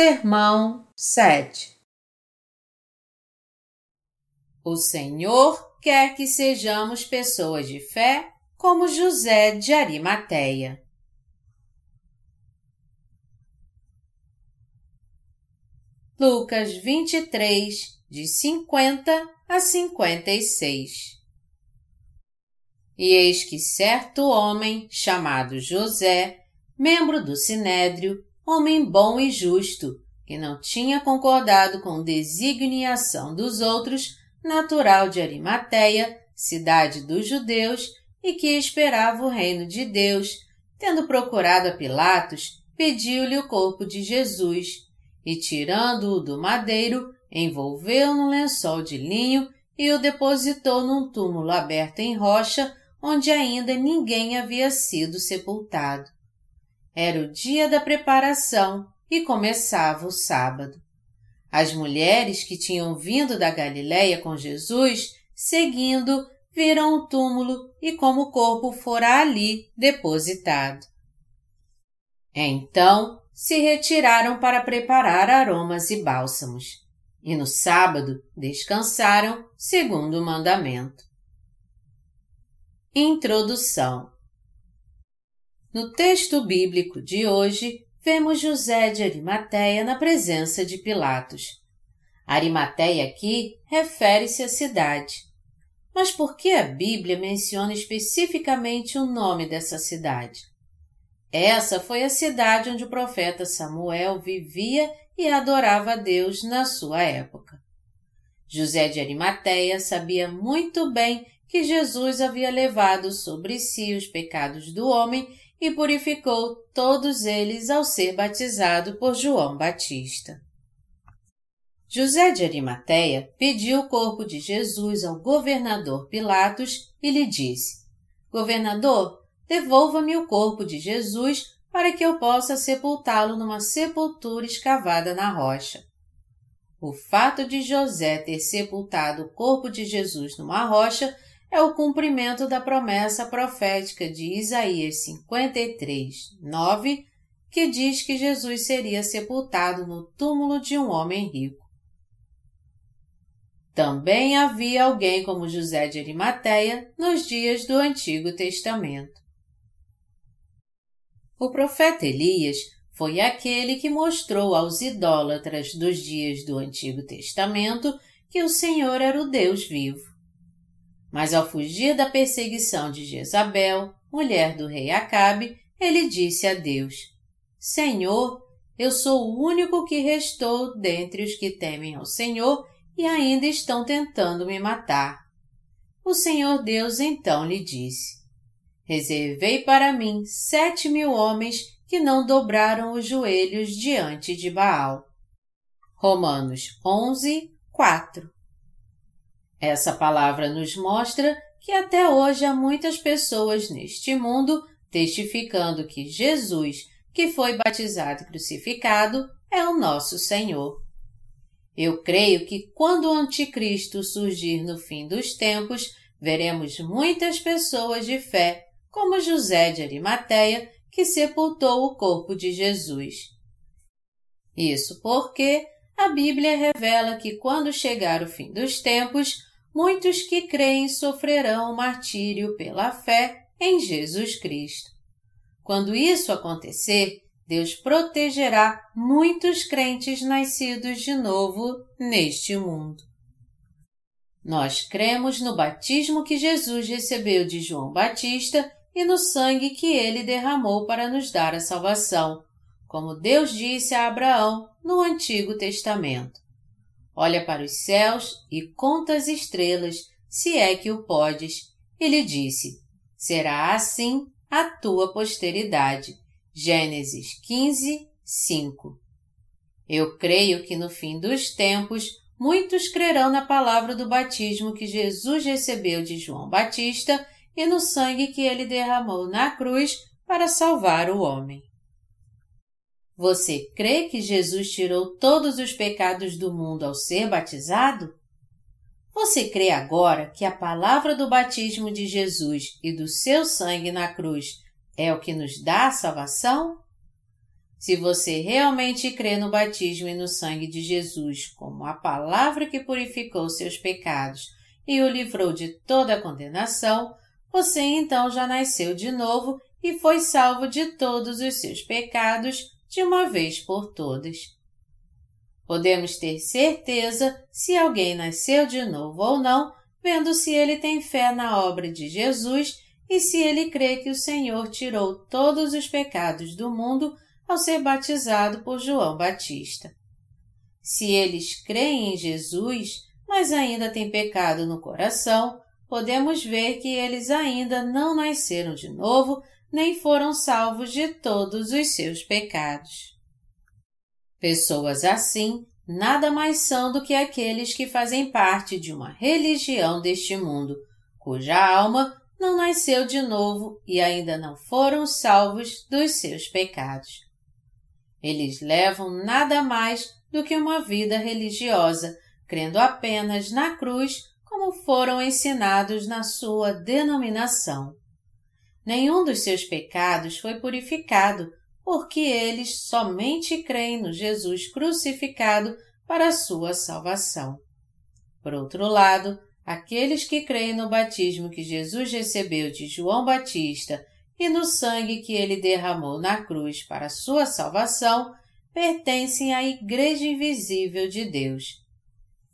Sermão 7 O Senhor quer que sejamos pessoas de fé como José de Arimateia. Lucas 23, de 50 a 56 E eis que certo homem, chamado José, membro do Sinédrio, homem bom e justo, que não tinha concordado com designiação dos outros, natural de Arimateia, cidade dos judeus, e que esperava o reino de Deus, tendo procurado a Pilatos, pediu-lhe o corpo de Jesus, e tirando-o do madeiro, envolveu no lençol de linho e o depositou num túmulo aberto em rocha, onde ainda ninguém havia sido sepultado. Era o dia da preparação e começava o sábado. As mulheres que tinham vindo da Galiléia com Jesus, seguindo, viram o túmulo e como o corpo fora ali depositado. Então se retiraram para preparar aromas e bálsamos, e no sábado descansaram segundo o mandamento. Introdução no texto bíblico de hoje, vemos José de Arimateia na presença de Pilatos. Arimateia aqui refere-se à cidade. Mas por que a Bíblia menciona especificamente o nome dessa cidade? Essa foi a cidade onde o profeta Samuel vivia e adorava a Deus na sua época. José de Arimateia sabia muito bem que Jesus havia levado sobre si os pecados do homem e purificou todos eles ao ser batizado por João Batista. José de Arimateia pediu o corpo de Jesus ao governador Pilatos e lhe disse: Governador, devolva-me o corpo de Jesus para que eu possa sepultá-lo numa sepultura escavada na rocha. O fato de José ter sepultado o corpo de Jesus numa rocha é o cumprimento da promessa profética de Isaías 53, 9, que diz que Jesus seria sepultado no túmulo de um homem rico. Também havia alguém como José de Arimateia nos dias do Antigo Testamento. O profeta Elias foi aquele que mostrou aos idólatras dos dias do Antigo Testamento que o Senhor era o Deus vivo. Mas ao fugir da perseguição de Jezabel, mulher do rei Acabe, ele disse a Deus: Senhor, eu sou o único que restou dentre os que temem ao Senhor e ainda estão tentando me matar. O Senhor Deus então lhe disse: Reservei para mim sete mil homens que não dobraram os joelhos diante de Baal. Romanos 11, 4 essa palavra nos mostra que até hoje há muitas pessoas neste mundo testificando que Jesus, que foi batizado e crucificado, é o nosso Senhor. Eu creio que quando o Anticristo surgir no fim dos tempos, veremos muitas pessoas de fé, como José de Arimateia, que sepultou o corpo de Jesus. Isso porque a Bíblia revela que quando chegar o fim dos tempos, muitos que creem sofrerão martírio pela fé em Jesus Cristo. Quando isso acontecer, Deus protegerá muitos crentes nascidos de novo neste mundo. Nós cremos no batismo que Jesus recebeu de João Batista e no sangue que ele derramou para nos dar a salvação, como Deus disse a Abraão no Antigo Testamento olha para os céus e conta as estrelas, se é que o podes. E lhe disse: Será assim a tua posteridade. Gênesis 15, 5. Eu creio que no fim dos tempos muitos crerão na palavra do batismo que Jesus recebeu de João Batista e no sangue que ele derramou na cruz para salvar o homem. Você crê que Jesus tirou todos os pecados do mundo ao ser batizado? Você crê agora que a palavra do batismo de Jesus e do seu sangue na cruz é o que nos dá a salvação? Se você realmente crê no batismo e no sangue de Jesus como a palavra que purificou seus pecados e o livrou de toda a condenação, você então já nasceu de novo e foi salvo de todos os seus pecados de uma vez por todas. Podemos ter certeza se alguém nasceu de novo ou não, vendo se ele tem fé na obra de Jesus e se ele crê que o Senhor tirou todos os pecados do mundo ao ser batizado por João Batista. Se eles creem em Jesus, mas ainda têm pecado no coração, podemos ver que eles ainda não nasceram de novo nem foram salvos de todos os seus pecados. Pessoas assim nada mais são do que aqueles que fazem parte de uma religião deste mundo, cuja alma não nasceu de novo e ainda não foram salvos dos seus pecados. Eles levam nada mais do que uma vida religiosa, crendo apenas na cruz como foram ensinados na sua denominação. Nenhum dos seus pecados foi purificado, porque eles somente creem no Jesus crucificado para sua salvação. Por outro lado, aqueles que creem no batismo que Jesus recebeu de João Batista e no sangue que ele derramou na cruz para sua salvação, pertencem à Igreja Invisível de Deus.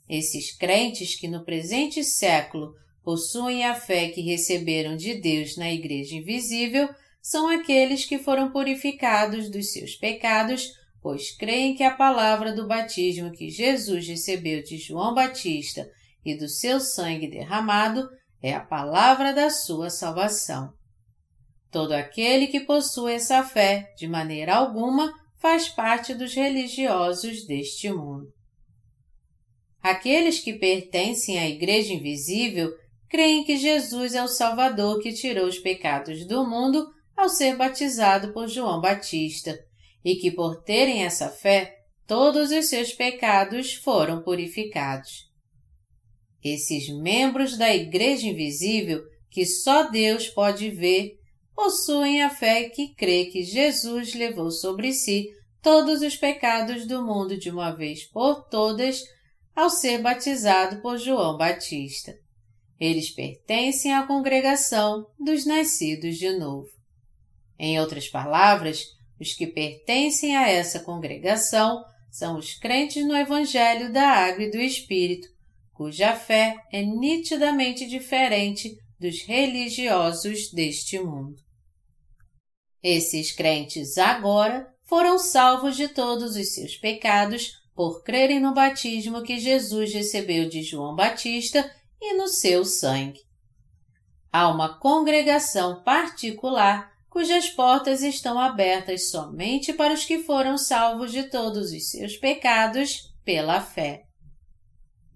Esses crentes que no presente século possuem a fé que receberam de Deus na Igreja Invisível são aqueles que foram purificados dos seus pecados, pois creem que a palavra do batismo que Jesus recebeu de João Batista e do seu sangue derramado é a palavra da sua salvação. Todo aquele que possui essa fé, de maneira alguma, faz parte dos religiosos deste mundo. Aqueles que pertencem à Igreja Invisível creem que Jesus é o Salvador que tirou os pecados do mundo ao ser batizado por João Batista e que, por terem essa fé, todos os seus pecados foram purificados. Esses membros da Igreja Invisível, que só Deus pode ver, possuem a fé que crê que Jesus levou sobre si todos os pecados do mundo de uma vez por todas ao ser batizado por João Batista. Eles pertencem à congregação dos nascidos de novo. Em outras palavras, os que pertencem a essa congregação são os crentes no Evangelho da Água e do Espírito, cuja fé é nitidamente diferente dos religiosos deste mundo. Esses crentes agora foram salvos de todos os seus pecados por crerem no batismo que Jesus recebeu de João Batista e no seu sangue. Há uma congregação particular cujas portas estão abertas somente para os que foram salvos de todos os seus pecados pela fé.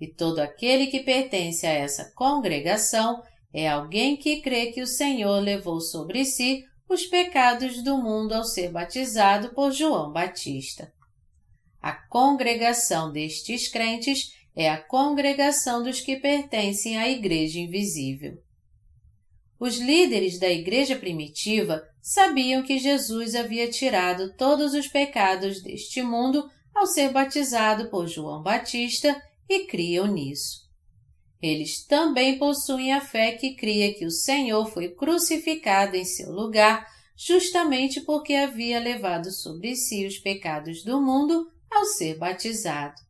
E todo aquele que pertence a essa congregação é alguém que crê que o Senhor levou sobre si os pecados do mundo ao ser batizado por João Batista. A congregação destes crentes é a congregação dos que pertencem à Igreja Invisível. Os líderes da Igreja primitiva sabiam que Jesus havia tirado todos os pecados deste mundo ao ser batizado por João Batista e criam nisso. Eles também possuem a fé que cria que o Senhor foi crucificado em seu lugar justamente porque havia levado sobre si os pecados do mundo ao ser batizado.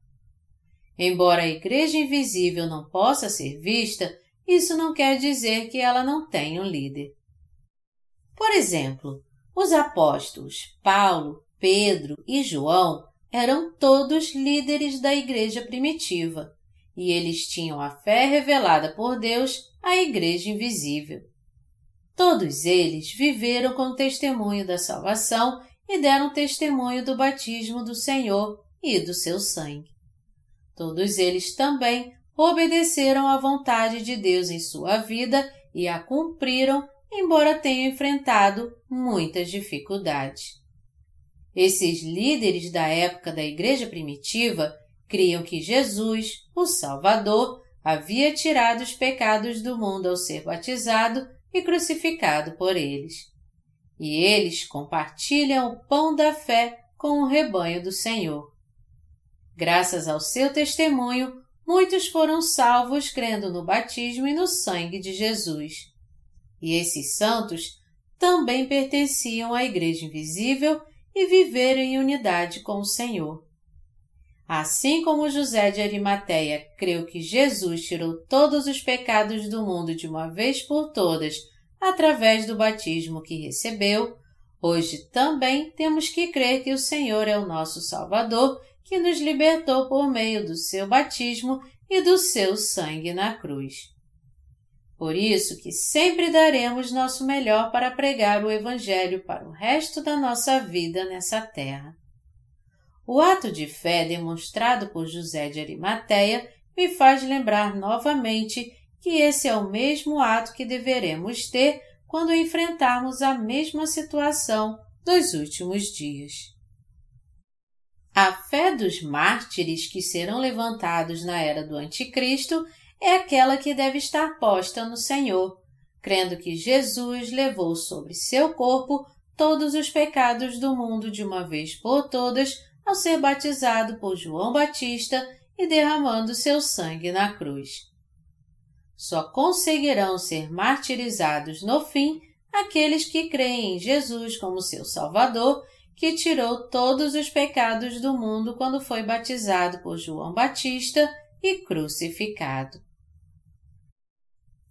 Embora a Igreja Invisível não possa ser vista, isso não quer dizer que ela não tenha um líder. Por exemplo, os apóstolos Paulo, Pedro e João eram todos líderes da Igreja primitiva e eles tinham a fé revelada por Deus à Igreja invisível. Todos eles viveram com o testemunho da salvação e deram testemunho do batismo do Senhor e do seu sangue. Todos eles também obedeceram à vontade de Deus em sua vida e a cumpriram, embora tenham enfrentado muitas dificuldades. Esses líderes da época da Igreja primitiva criam que Jesus, o Salvador, havia tirado os pecados do mundo ao ser batizado e crucificado por eles. E eles compartilham o pão da fé com o rebanho do Senhor. Graças ao seu testemunho, muitos foram salvos crendo no batismo e no sangue de Jesus. E esses santos também pertenciam à Igreja Invisível e viveram em unidade com o Senhor. Assim como José de Arimateia creu que Jesus tirou todos os pecados do mundo de uma vez por todas através do batismo que recebeu, hoje também temos que crer que o Senhor é o nosso Salvador que nos libertou por meio do seu batismo e do seu sangue na cruz. Por isso que sempre daremos nosso melhor para pregar o Evangelho para o resto da nossa vida nessa terra. O ato de fé demonstrado por José de Arimateia me faz lembrar novamente que esse é o mesmo ato que deveremos ter quando enfrentarmos a mesma situação dos últimos dias. A fé dos mártires que serão levantados na era do Anticristo é aquela que deve estar posta no Senhor, crendo que Jesus levou sobre seu corpo todos os pecados do mundo de uma vez por todas ao ser batizado por João Batista e derramando seu sangue na cruz. Só conseguirão ser martirizados no fim aqueles que creem em Jesus como seu Salvador que tirou todos os pecados do mundo quando foi batizado por João Batista e crucificado.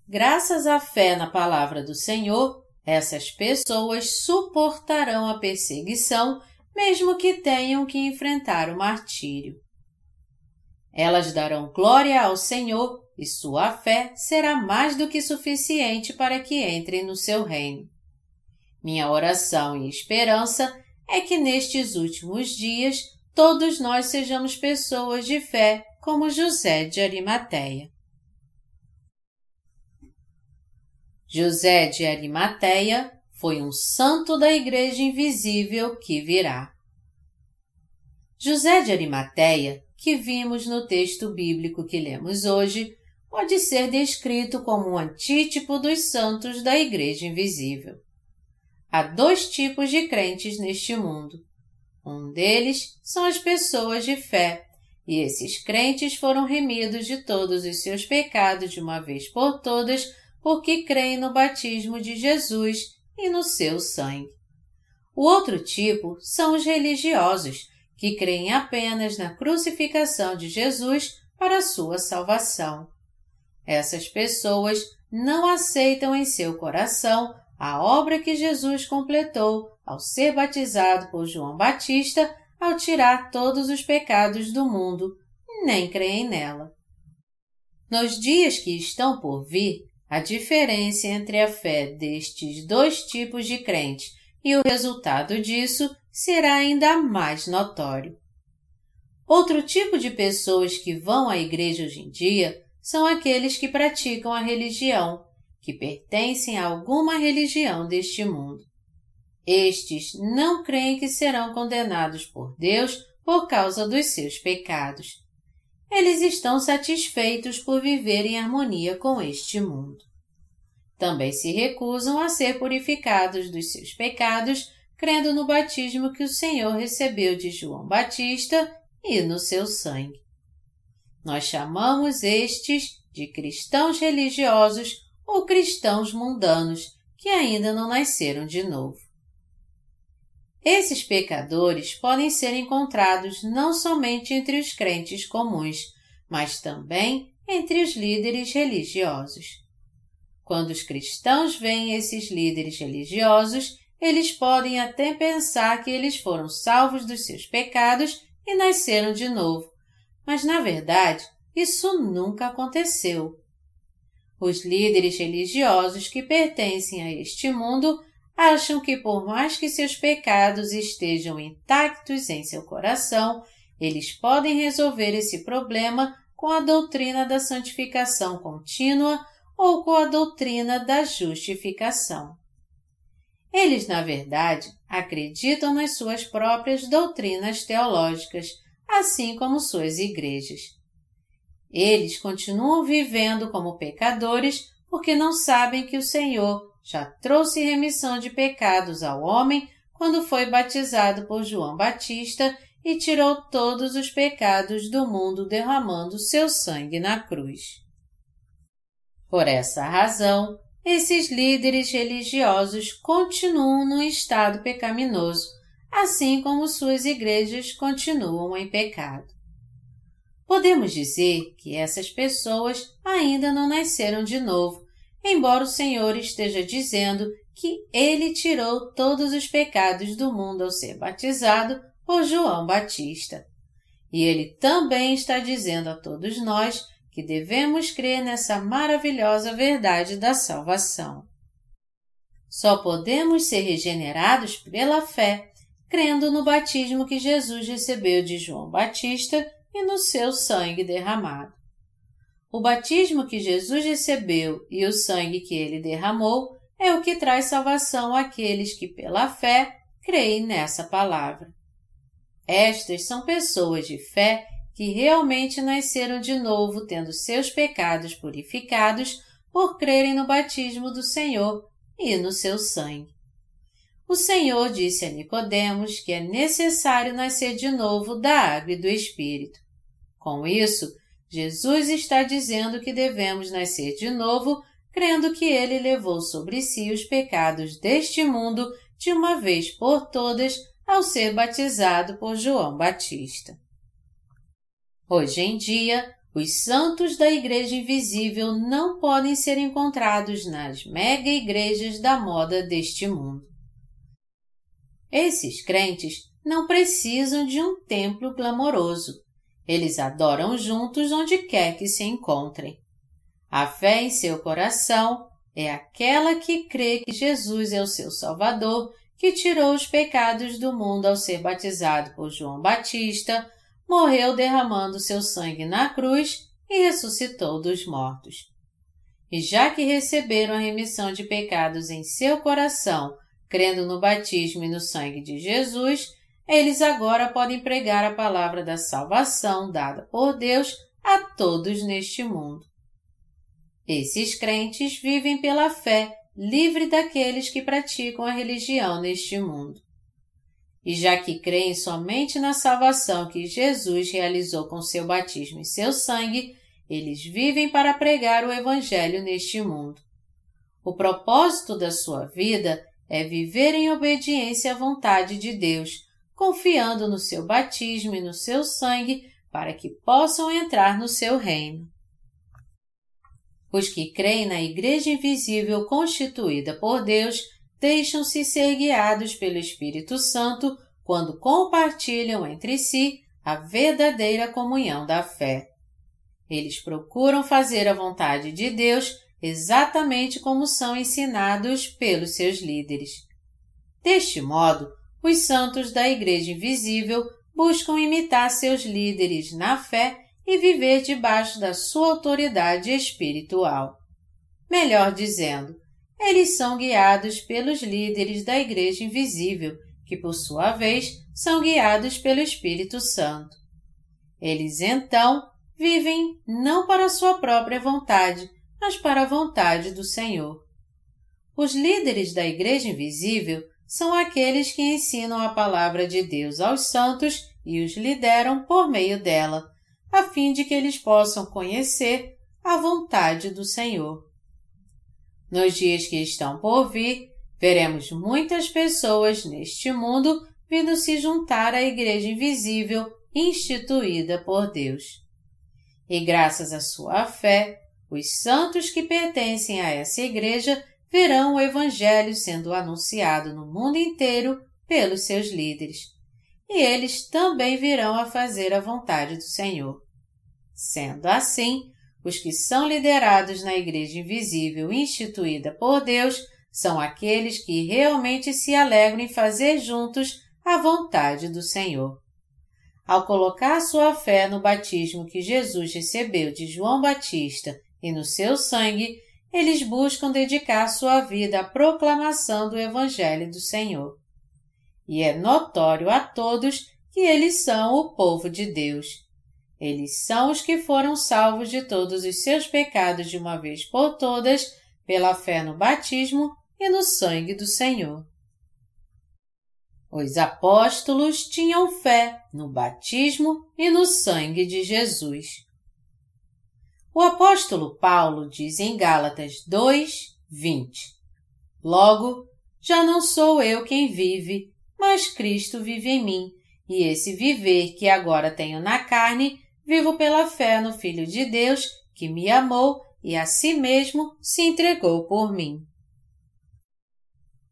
Graças à fé na palavra do Senhor, essas pessoas suportarão a perseguição, mesmo que tenham que enfrentar o martírio. Elas darão glória ao Senhor e sua fé será mais do que suficiente para que entrem no seu reino. Minha oração e esperança é que nestes últimos dias todos nós sejamos pessoas de fé como José de Arimateia. José de Arimateia foi um santo da Igreja Invisível que virá. José de Arimateia, que vimos no texto bíblico que lemos hoje, pode ser descrito como um antítipo dos santos da Igreja Invisível. Há dois tipos de crentes neste mundo. Um deles são as pessoas de fé, e esses crentes foram remidos de todos os seus pecados de uma vez por todas, porque creem no batismo de Jesus e no seu sangue. O outro tipo são os religiosos, que creem apenas na crucificação de Jesus para sua salvação. Essas pessoas não aceitam em seu coração a obra que Jesus completou ao ser batizado por João Batista ao tirar todos os pecados do mundo, nem creem nela. Nos dias que estão por vir, a diferença entre a fé destes dois tipos de crentes e o resultado disso será ainda mais notório. Outro tipo de pessoas que vão à igreja hoje em dia são aqueles que praticam a religião, que pertencem a alguma religião deste mundo. Estes não creem que serão condenados por Deus por causa dos seus pecados. Eles estão satisfeitos por viver em harmonia com este mundo. Também se recusam a ser purificados dos seus pecados, crendo no batismo que o Senhor recebeu de João Batista e no seu sangue. Nós chamamos estes de cristãos religiosos ou cristãos mundanos que ainda não nasceram de novo. Esses pecadores podem ser encontrados não somente entre os crentes comuns, mas também entre os líderes religiosos. Quando os cristãos veem esses líderes religiosos, eles podem até pensar que eles foram salvos dos seus pecados e nasceram de novo, mas na verdade isso nunca aconteceu. Os líderes religiosos que pertencem a este mundo acham que, por mais que seus pecados estejam intactos em seu coração, eles podem resolver esse problema com a doutrina da santificação contínua ou com a doutrina da justificação. Eles, na verdade, acreditam nas suas próprias doutrinas teológicas, assim como suas igrejas. Eles continuam vivendo como pecadores porque não sabem que o Senhor já trouxe remissão de pecados ao homem quando foi batizado por João Batista e tirou todos os pecados do mundo derramando seu sangue na cruz. Por essa razão, esses líderes religiosos continuam no estado pecaminoso, assim como suas igrejas continuam em pecado. Podemos dizer que essas pessoas ainda não nasceram de novo, embora o Senhor esteja dizendo que ele tirou todos os pecados do mundo ao ser batizado por João Batista. E ele também está dizendo a todos nós que devemos crer nessa maravilhosa verdade da salvação. Só podemos ser regenerados pela fé, crendo no batismo que Jesus recebeu de João Batista e no seu sangue derramado. O batismo que Jesus recebeu e o sangue que ele derramou é o que traz salvação àqueles que, pela fé, creem nessa palavra. Estas são pessoas de fé que realmente nasceram de novo tendo seus pecados purificados por crerem no batismo do Senhor e no seu sangue. O Senhor disse a Nicodemos que é necessário nascer de novo da água e do Espírito. Com isso, Jesus está dizendo que devemos nascer de novo, crendo que ele levou sobre si os pecados deste mundo de uma vez por todas ao ser batizado por João Batista. Hoje em dia, os santos da Igreja Invisível não podem ser encontrados nas mega igrejas da moda deste mundo. Esses crentes não precisam de um templo glamouroso. Eles adoram juntos onde quer que se encontrem. A fé em seu coração é aquela que crê que Jesus é o seu Salvador, que tirou os pecados do mundo ao ser batizado por João Batista, morreu derramando seu sangue na cruz e ressuscitou dos mortos. E já que receberam a remissão de pecados em seu coração, crendo no batismo e no sangue de Jesus, eles agora podem pregar a palavra da salvação dada por Deus a todos neste mundo. Esses crentes vivem pela fé, livre daqueles que praticam a religião neste mundo. E já que creem somente na salvação que Jesus realizou com seu batismo e seu sangue, eles vivem para pregar o Evangelho neste mundo. O propósito da sua vida é viver em obediência à vontade de Deus, confiando no seu batismo e no seu sangue para que possam entrar no seu reino. Os que creem na Igreja Invisível constituída por Deus deixam-se ser guiados pelo Espírito Santo quando compartilham entre si a verdadeira comunhão da fé. Eles procuram fazer a vontade de Deus exatamente como são ensinados pelos seus líderes. Deste modo, os santos da Igreja Invisível buscam imitar seus líderes na fé e viver debaixo da sua autoridade espiritual. Melhor dizendo, eles são guiados pelos líderes da Igreja Invisível, que por sua vez são guiados pelo Espírito Santo. Eles então vivem não para sua própria vontade, mas para a vontade do Senhor. Os líderes da Igreja Invisível são aqueles que ensinam a palavra de Deus aos santos e os lideram por meio dela, a fim de que eles possam conhecer a vontade do Senhor. Nos dias que estão por vir, veremos muitas pessoas neste mundo vindo se juntar à Igreja Invisível instituída por Deus. E graças à sua fé, os santos que pertencem a essa igreja verão o Evangelho sendo anunciado no mundo inteiro pelos seus líderes, e eles também virão a fazer a vontade do Senhor. Sendo assim, os que são liderados na Igreja Invisível instituída por Deus são aqueles que realmente se alegram em fazer juntos a vontade do Senhor. Ao colocar sua fé no batismo que Jesus recebeu de João Batista e no seu sangue, eles buscam dedicar sua vida à proclamação do Evangelho do Senhor. E é notório a todos que eles são o povo de Deus. Eles são os que foram salvos de todos os seus pecados de uma vez por todas, pela fé no batismo e no sangue do Senhor. Os apóstolos tinham fé no batismo e no sangue de Jesus. O apóstolo Paulo diz em Gálatas 2, 20: Logo, já não sou eu quem vive, mas Cristo vive em mim, e esse viver que agora tenho na carne, vivo pela fé no Filho de Deus, que me amou e a si mesmo se entregou por mim.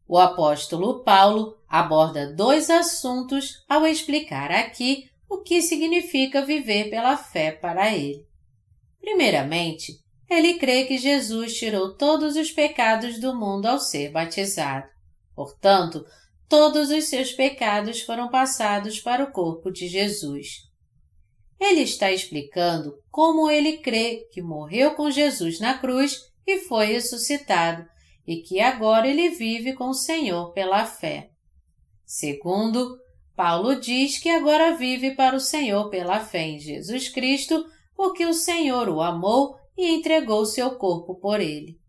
O apóstolo Paulo aborda dois assuntos ao explicar aqui o que significa viver pela fé para ele. Primeiramente, ele crê que Jesus tirou todos os pecados do mundo ao ser batizado. Portanto, todos os seus pecados foram passados para o corpo de Jesus. Ele está explicando como ele crê que morreu com Jesus na cruz e foi ressuscitado, e que agora ele vive com o Senhor pela fé. Segundo, Paulo diz que agora vive para o Senhor pela fé em Jesus Cristo, porque o Senhor o amou e entregou seu corpo por ele.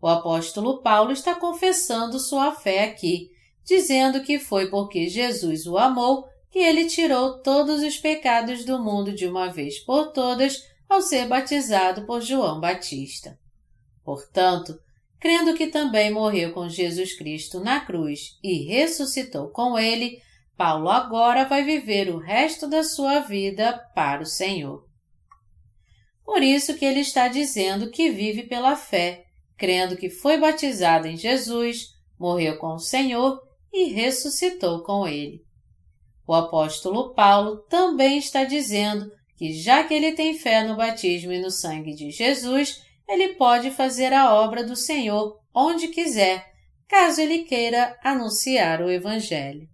O apóstolo Paulo está confessando sua fé aqui, dizendo que foi porque Jesus o amou que ele tirou todos os pecados do mundo de uma vez por todas ao ser batizado por João Batista. Portanto, crendo que também morreu com Jesus Cristo na cruz e ressuscitou com ele, Paulo agora vai viver o resto da sua vida para o Senhor. Por isso que ele está dizendo que vive pela fé, crendo que foi batizado em Jesus, morreu com o Senhor e ressuscitou com ele. O apóstolo Paulo também está dizendo que já que ele tem fé no batismo e no sangue de Jesus, ele pode fazer a obra do Senhor onde quiser, caso ele queira anunciar o Evangelho.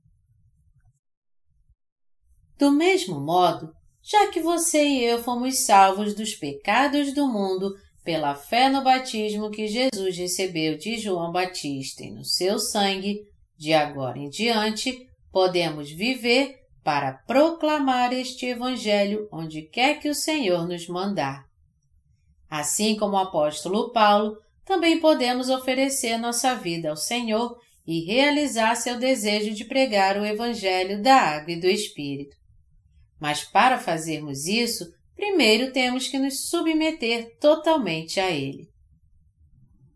Do mesmo modo, já que você e eu fomos salvos dos pecados do mundo pela fé no batismo que Jesus recebeu de João Batista e no seu sangue, de agora em diante, podemos viver para proclamar este Evangelho onde quer que o Senhor nos mandar. Assim como o apóstolo Paulo, também podemos oferecer nossa vida ao Senhor e realizar seu desejo de pregar o Evangelho da Água e do Espírito. Mas para fazermos isso, primeiro temos que nos submeter totalmente a Ele.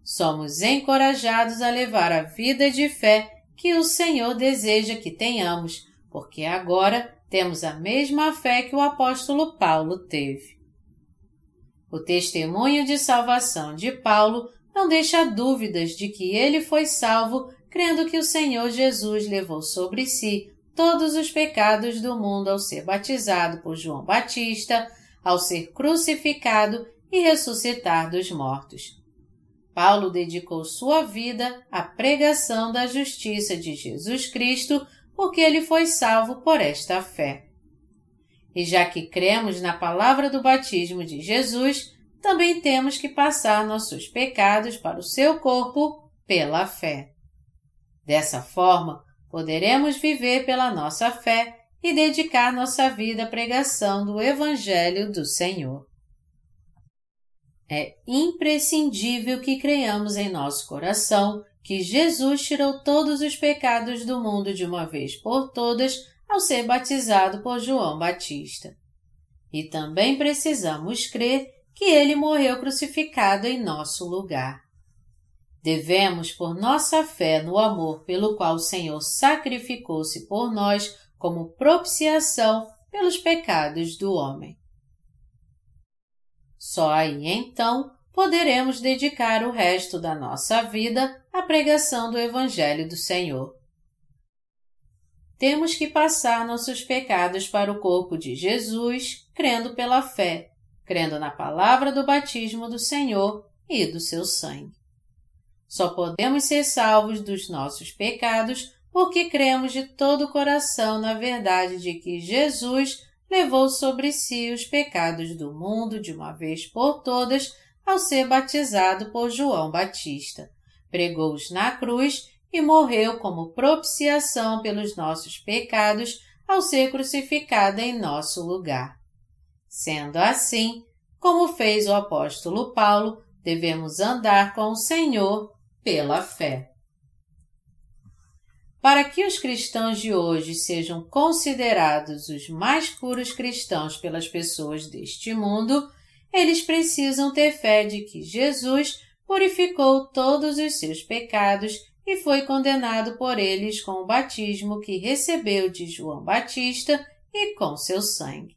Somos encorajados a levar a vida de fé que o Senhor deseja que tenhamos, porque agora temos a mesma fé que o apóstolo Paulo teve. O testemunho de salvação de Paulo não deixa dúvidas de que ele foi salvo crendo que o Senhor Jesus levou sobre si todos os pecados do mundo ao ser batizado por João Batista, ao ser crucificado e ressuscitar dos mortos. Paulo dedicou sua vida à pregação da justiça de Jesus Cristo porque ele foi salvo por esta fé. E já que cremos na palavra do batismo de Jesus, também temos que passar nossos pecados para o seu corpo pela fé. Dessa forma, poderemos viver pela nossa fé e dedicar nossa vida à pregação do Evangelho do Senhor. É imprescindível que creiamos em nosso coração que Jesus tirou todos os pecados do mundo de uma vez por todas ao ser batizado por João Batista. E também precisamos crer que ele morreu crucificado em nosso lugar. Devemos, por nossa fé no amor pelo qual o Senhor sacrificou-se por nós como propiciação pelos pecados do homem. Só aí então poderemos dedicar o resto da nossa vida à pregação do Evangelho do Senhor temos que passar nossos pecados para o corpo de Jesus, crendo pela fé, crendo na palavra do batismo do Senhor e do seu sangue. Só podemos ser salvos dos nossos pecados porque cremos de todo o coração na verdade de que Jesus levou sobre si os pecados do mundo de uma vez por todas ao ser batizado por João Batista. Pregou-os na cruz e morreu como propiciação pelos nossos pecados ao ser crucificada em nosso lugar. Sendo assim, como fez o apóstolo Paulo, devemos andar com o Senhor pela fé. para que os cristãos de hoje sejam considerados os mais puros cristãos pelas pessoas deste mundo, eles precisam ter fé de que Jesus purificou todos os seus pecados e foi condenado por eles com o batismo que recebeu de João Batista e com seu sangue.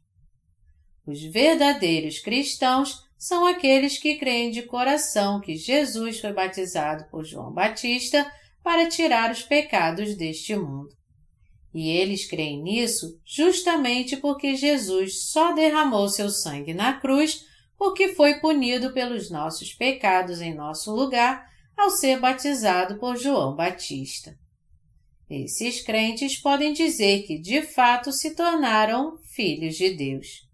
Os verdadeiros cristãos são aqueles que creem de coração que Jesus foi batizado por João Batista para tirar os pecados deste mundo. E eles creem nisso justamente porque Jesus só derramou seu sangue na cruz porque foi punido pelos nossos pecados em nosso lugar ao ser batizado por João Batista. Esses crentes podem dizer que de fato se tornaram filhos de Deus.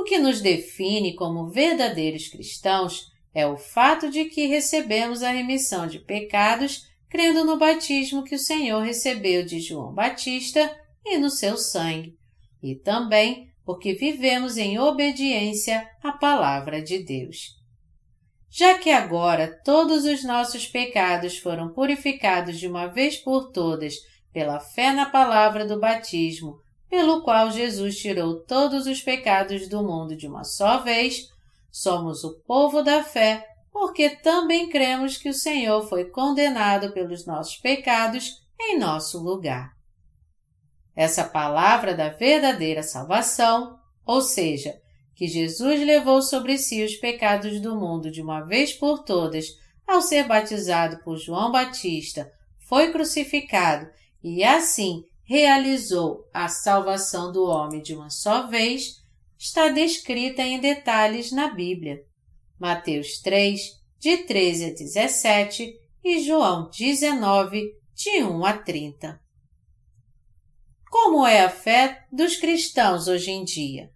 O que nos define como verdadeiros cristãos é o fato de que recebemos a remissão de pecados crendo no batismo que o Senhor recebeu de João Batista e no seu sangue, e também porque vivemos em obediência à palavra de Deus. Já que agora todos os nossos pecados foram purificados de uma vez por todas pela fé na palavra do batismo, pelo qual Jesus tirou todos os pecados do mundo de uma só vez, somos o povo da fé, porque também cremos que o Senhor foi condenado pelos nossos pecados em nosso lugar. Essa palavra da verdadeira salvação, ou seja, que Jesus levou sobre si os pecados do mundo de uma vez por todas ao ser batizado por João Batista, foi crucificado e assim realizou a salvação do homem de uma só vez, está descrita em detalhes na Bíblia. Mateus 3, de 13 a 17 e João 19, de 1 a 30. Como é a fé dos cristãos hoje em dia?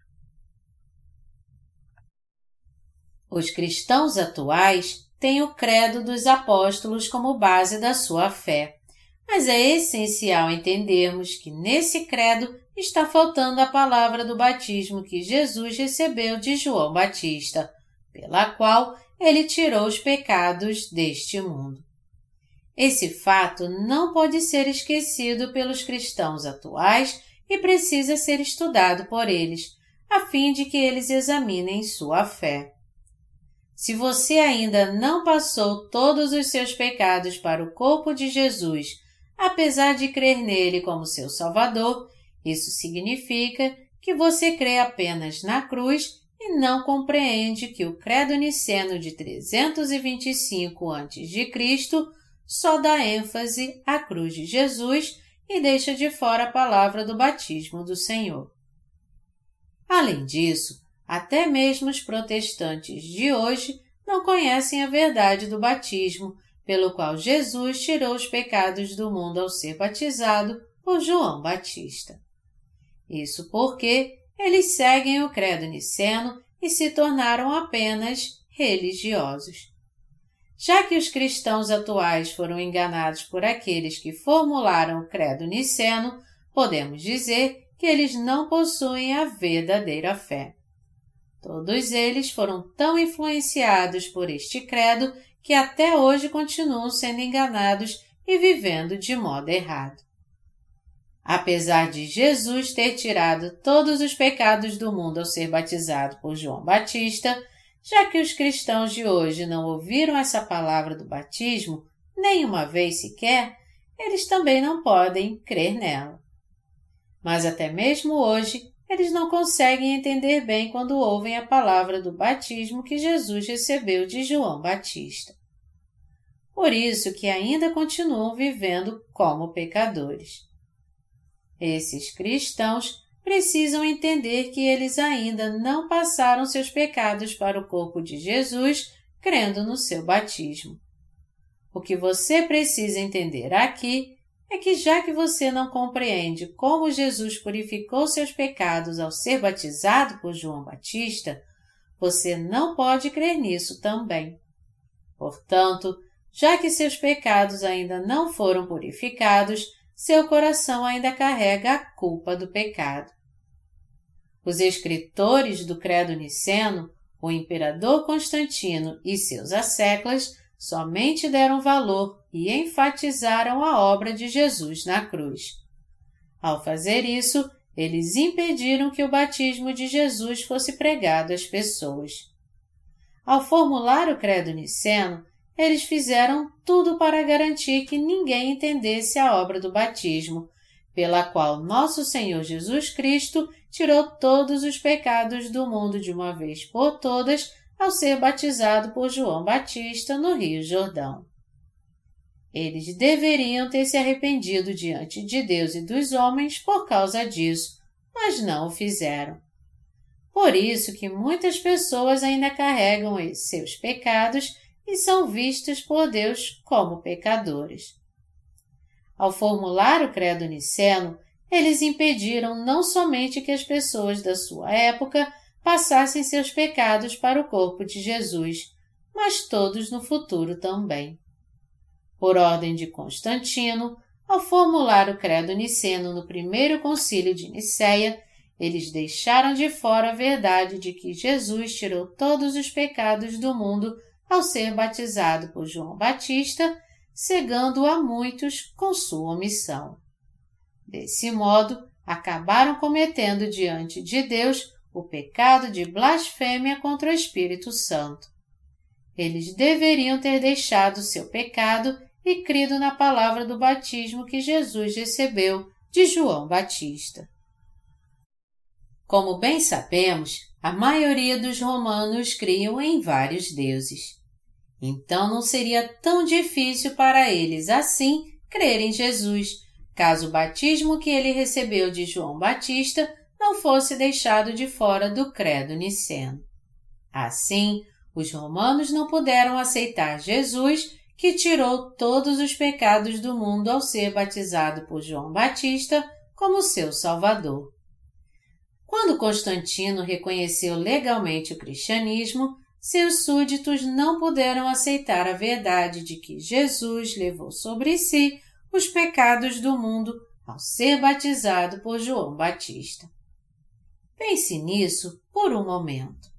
Os cristãos atuais têm o credo dos apóstolos como base da sua fé, mas é essencial entendermos que nesse credo está faltando a palavra do batismo que Jesus recebeu de João Batista, pela qual ele tirou os pecados deste mundo. Esse fato não pode ser esquecido pelos cristãos atuais e precisa ser estudado por eles, a fim de que eles examinem sua fé. Se você ainda não passou todos os seus pecados para o corpo de Jesus, apesar de crer nele como seu Salvador, isso significa que você crê apenas na cruz e não compreende que o Credo Niceno de 325 a.C só dá ênfase à cruz de Jesus e deixa de fora a palavra do batismo do Senhor. Além disso, até mesmo os protestantes de hoje não conhecem a verdade do batismo, pelo qual Jesus tirou os pecados do mundo ao ser batizado por João Batista. Isso porque eles seguem o credo niceno e se tornaram apenas religiosos. Já que os cristãos atuais foram enganados por aqueles que formularam o credo niceno, podemos dizer que eles não possuem a verdadeira fé. Todos eles foram tão influenciados por este credo que até hoje continuam sendo enganados e vivendo de modo errado. Apesar de Jesus ter tirado todos os pecados do mundo ao ser batizado por João Batista, já que os cristãos de hoje não ouviram essa palavra do batismo nenhuma vez sequer, eles também não podem crer nela. Mas até mesmo hoje, eles não conseguem entender bem quando ouvem a palavra do batismo que Jesus recebeu de João Batista. Por isso que ainda continuam vivendo como pecadores. Esses cristãos precisam entender que eles ainda não passaram seus pecados para o corpo de Jesus crendo no seu batismo. O que você precisa entender aqui é que, já que você não compreende como Jesus purificou seus pecados ao ser batizado por João Batista, você não pode crer nisso também. Portanto, já que seus pecados ainda não foram purificados, seu coração ainda carrega a culpa do pecado. Os escritores do Credo Niceno, o imperador Constantino e seus asseclas, somente deram valor e enfatizaram a obra de Jesus na cruz. Ao fazer isso, eles impediram que o batismo de Jesus fosse pregado às pessoas. Ao formular o credo niceno, eles fizeram tudo para garantir que ninguém entendesse a obra do batismo, pela qual nosso Senhor Jesus Cristo tirou todos os pecados do mundo de uma vez por todas ao ser batizado por João Batista no Rio Jordão. Eles deveriam ter se arrependido diante de Deus e dos homens por causa disso, mas não o fizeram. Por isso que muitas pessoas ainda carregam seus pecados e são vistos por Deus como pecadores. Ao formular o credo niceno, eles impediram não somente que as pessoas da sua época passassem seus pecados para o corpo de Jesus, mas todos no futuro também. Por ordem de Constantino, ao formular o credo niceno no primeiro concílio de Nicéia, eles deixaram de fora a verdade de que Jesus tirou todos os pecados do mundo ao ser batizado por João Batista, cegando a muitos com sua omissão. Desse modo, acabaram cometendo diante de Deus o pecado de blasfêmia contra o Espírito Santo. Eles deveriam ter deixado seu pecado e crido na palavra do batismo que Jesus recebeu de João Batista. Como bem sabemos, a maioria dos romanos criam em vários deuses. Então não seria tão difícil para eles assim crer em Jesus, caso o batismo que ele recebeu de João Batista não fosse deixado de fora do credo niceno. Assim, os romanos não puderam aceitar Jesus, que tirou todos os pecados do mundo ao ser batizado por João Batista como seu Salvador. Quando Constantino reconheceu legalmente o cristianismo, seus súditos não puderam aceitar a verdade de que Jesus levou sobre si os pecados do mundo ao ser batizado por João Batista. Pense nisso por um momento.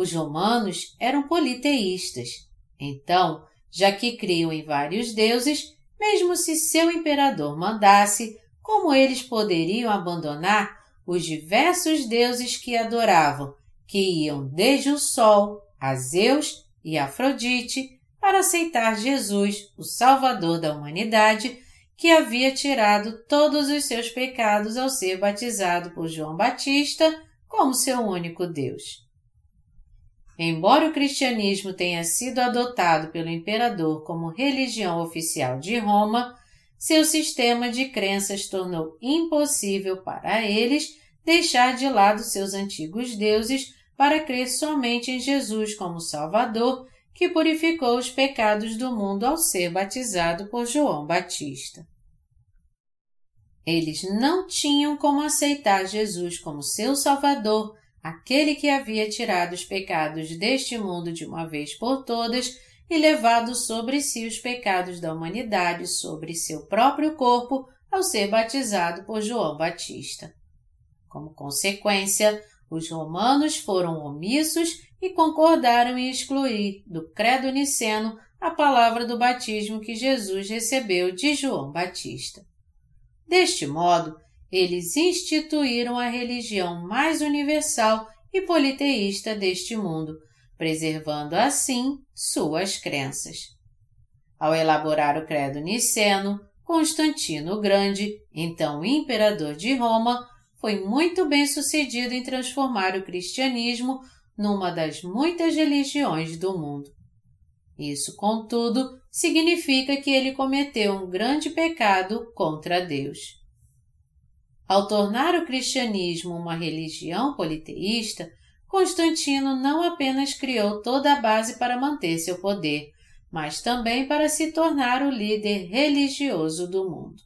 Os romanos eram politeístas, então, já que criam em vários deuses, mesmo se seu imperador mandasse, como eles poderiam abandonar os diversos deuses que adoravam que iam desde o Sol a Zeus e Afrodite para aceitar Jesus, o Salvador da humanidade, que havia tirado todos os seus pecados ao ser batizado por João Batista como seu único Deus. Embora o cristianismo tenha sido adotado pelo imperador como religião oficial de Roma, seu sistema de crenças tornou impossível para eles deixar de lado seus antigos deuses para crer somente em Jesus como Salvador, que purificou os pecados do mundo ao ser batizado por João Batista. Eles não tinham como aceitar Jesus como seu Salvador, aquele que havia tirado os pecados deste mundo de uma vez por todas e levado sobre si os pecados da humanidade sobre seu próprio corpo ao ser batizado por João Batista. Como consequência, os romanos foram omissos e concordaram em excluir do credo niceno a palavra do batismo que Jesus recebeu de João Batista. Deste modo, eles instituíram a religião mais universal e politeísta deste mundo, preservando assim suas crenças. Ao elaborar o credo niceno, Constantino o Grande, então imperador de Roma, foi muito bem sucedido em transformar o cristianismo numa das muitas religiões do mundo. Isso, contudo, significa que ele cometeu um grande pecado contra Deus. Ao tornar o cristianismo uma religião politeísta, Constantino não apenas criou toda a base para manter seu poder, mas também para se tornar o líder religioso do mundo.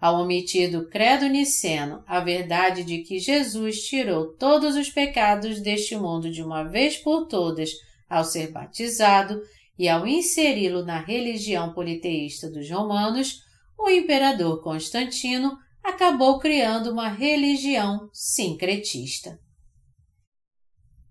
Ao omitir do credo niceno a verdade de que Jesus tirou todos os pecados deste mundo de uma vez por todas ao ser batizado e ao inseri-lo na religião politeísta dos romanos, o imperador Constantino acabou criando uma religião sincretista.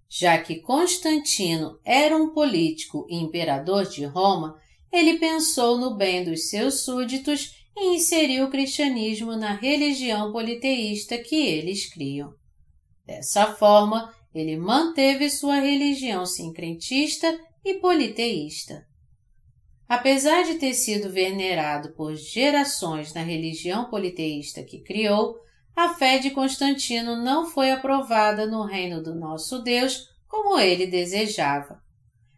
Já que Constantino era um político e imperador de Roma, ele pensou no bem dos seus súditos e inseriu o cristianismo na religião politeísta que eles criam. Dessa forma, ele manteve sua religião sincretista e politeísta. Apesar de ter sido venerado por gerações na religião politeísta que criou, a fé de Constantino não foi aprovada no reino do nosso Deus como ele desejava.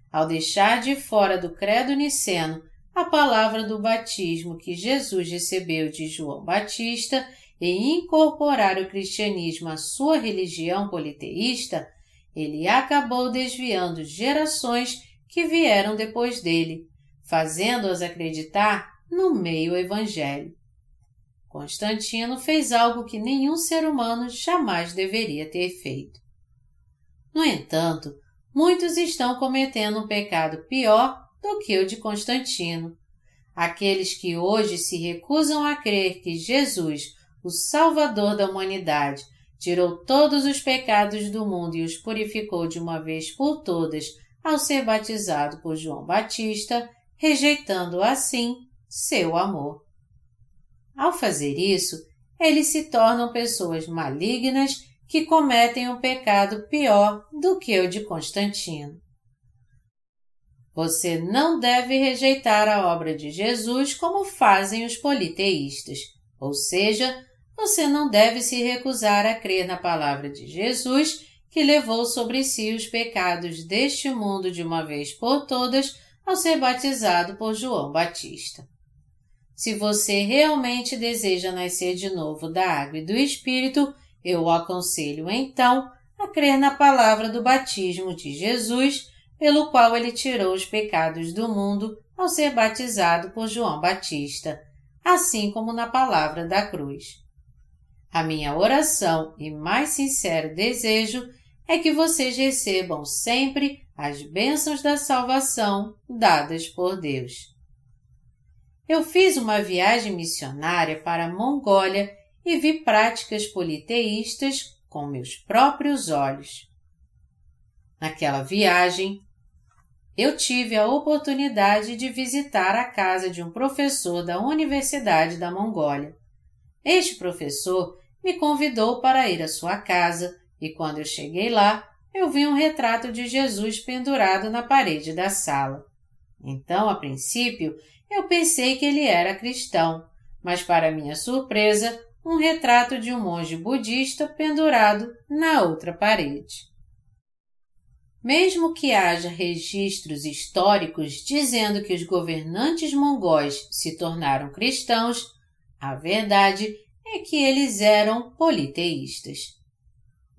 Ao deixar de fora do credo niceno a palavra do batismo que Jesus recebeu de João Batista e incorporar o cristianismo à sua religião politeísta, ele acabou desviando gerações que vieram depois dele, fazendo-as acreditar no meio evangelho. Constantino fez algo que nenhum ser humano jamais deveria ter feito. No entanto, muitos estão cometendo um pecado pior do que o de Constantino. Aqueles que hoje se recusam a crer que Jesus, o Salvador da humanidade, tirou todos os pecados do mundo e os purificou de uma vez por todas ao ser batizado por João Batista, rejeitando assim seu amor. Ao fazer isso, eles se tornam pessoas malignas que cometem um pecado pior do que o de Constantino. Você não deve rejeitar a obra de Jesus como fazem os politeístas, ou seja, você não deve se recusar a crer na palavra de Jesus que levou sobre si os pecados deste mundo de uma vez por todas ao ser batizado por João Batista. Se você realmente deseja nascer de novo da água e do Espírito, eu o aconselho então a crer na palavra do batismo de Jesus, pelo qual ele tirou os pecados do mundo ao ser batizado por João Batista, assim como na palavra da cruz. A minha oração e mais sincero desejo é que vocês recebam sempre as bênçãos da salvação dadas por Deus eu fiz uma viagem missionária para a Mongólia e vi práticas politeístas com meus próprios olhos. Naquela viagem, eu tive a oportunidade de visitar a casa de um professor da Universidade da Mongólia. Este professor me convidou para ir à sua casa e quando eu cheguei lá, eu vi um retrato de Jesus pendurado na parede da sala. Então, a princípio, eu pensei que ele era cristão, mas para minha surpresa, um retrato de um monge budista pendurado na outra parede. Mesmo que haja registros históricos dizendo que os governantes mongóis se tornaram cristãos, a verdade é que eles eram politeístas.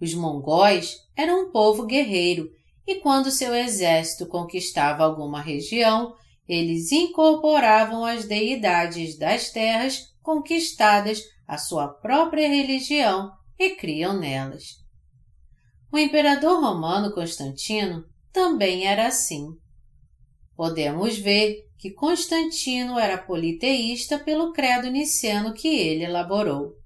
Os mongóis eram um povo guerreiro e quando seu exército conquistava alguma região, eles incorporavam as deidades das terras conquistadas à sua própria religião e criam nelas. O imperador romano Constantino também era assim. Podemos ver que Constantino era politeísta pelo credo niceno que ele elaborou.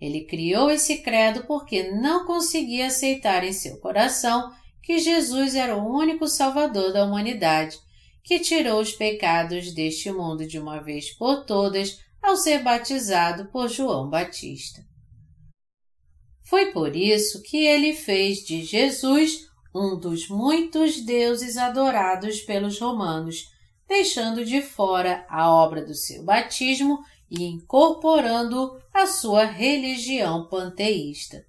Ele criou esse credo porque não conseguia aceitar em seu coração que Jesus era o único Salvador da humanidade que tirou os pecados deste mundo de uma vez por todas ao ser batizado por João Batista. Foi por isso que ele fez de Jesus um dos muitos deuses adorados pelos romanos, deixando de fora a obra do seu batismo e incorporando a sua religião panteísta.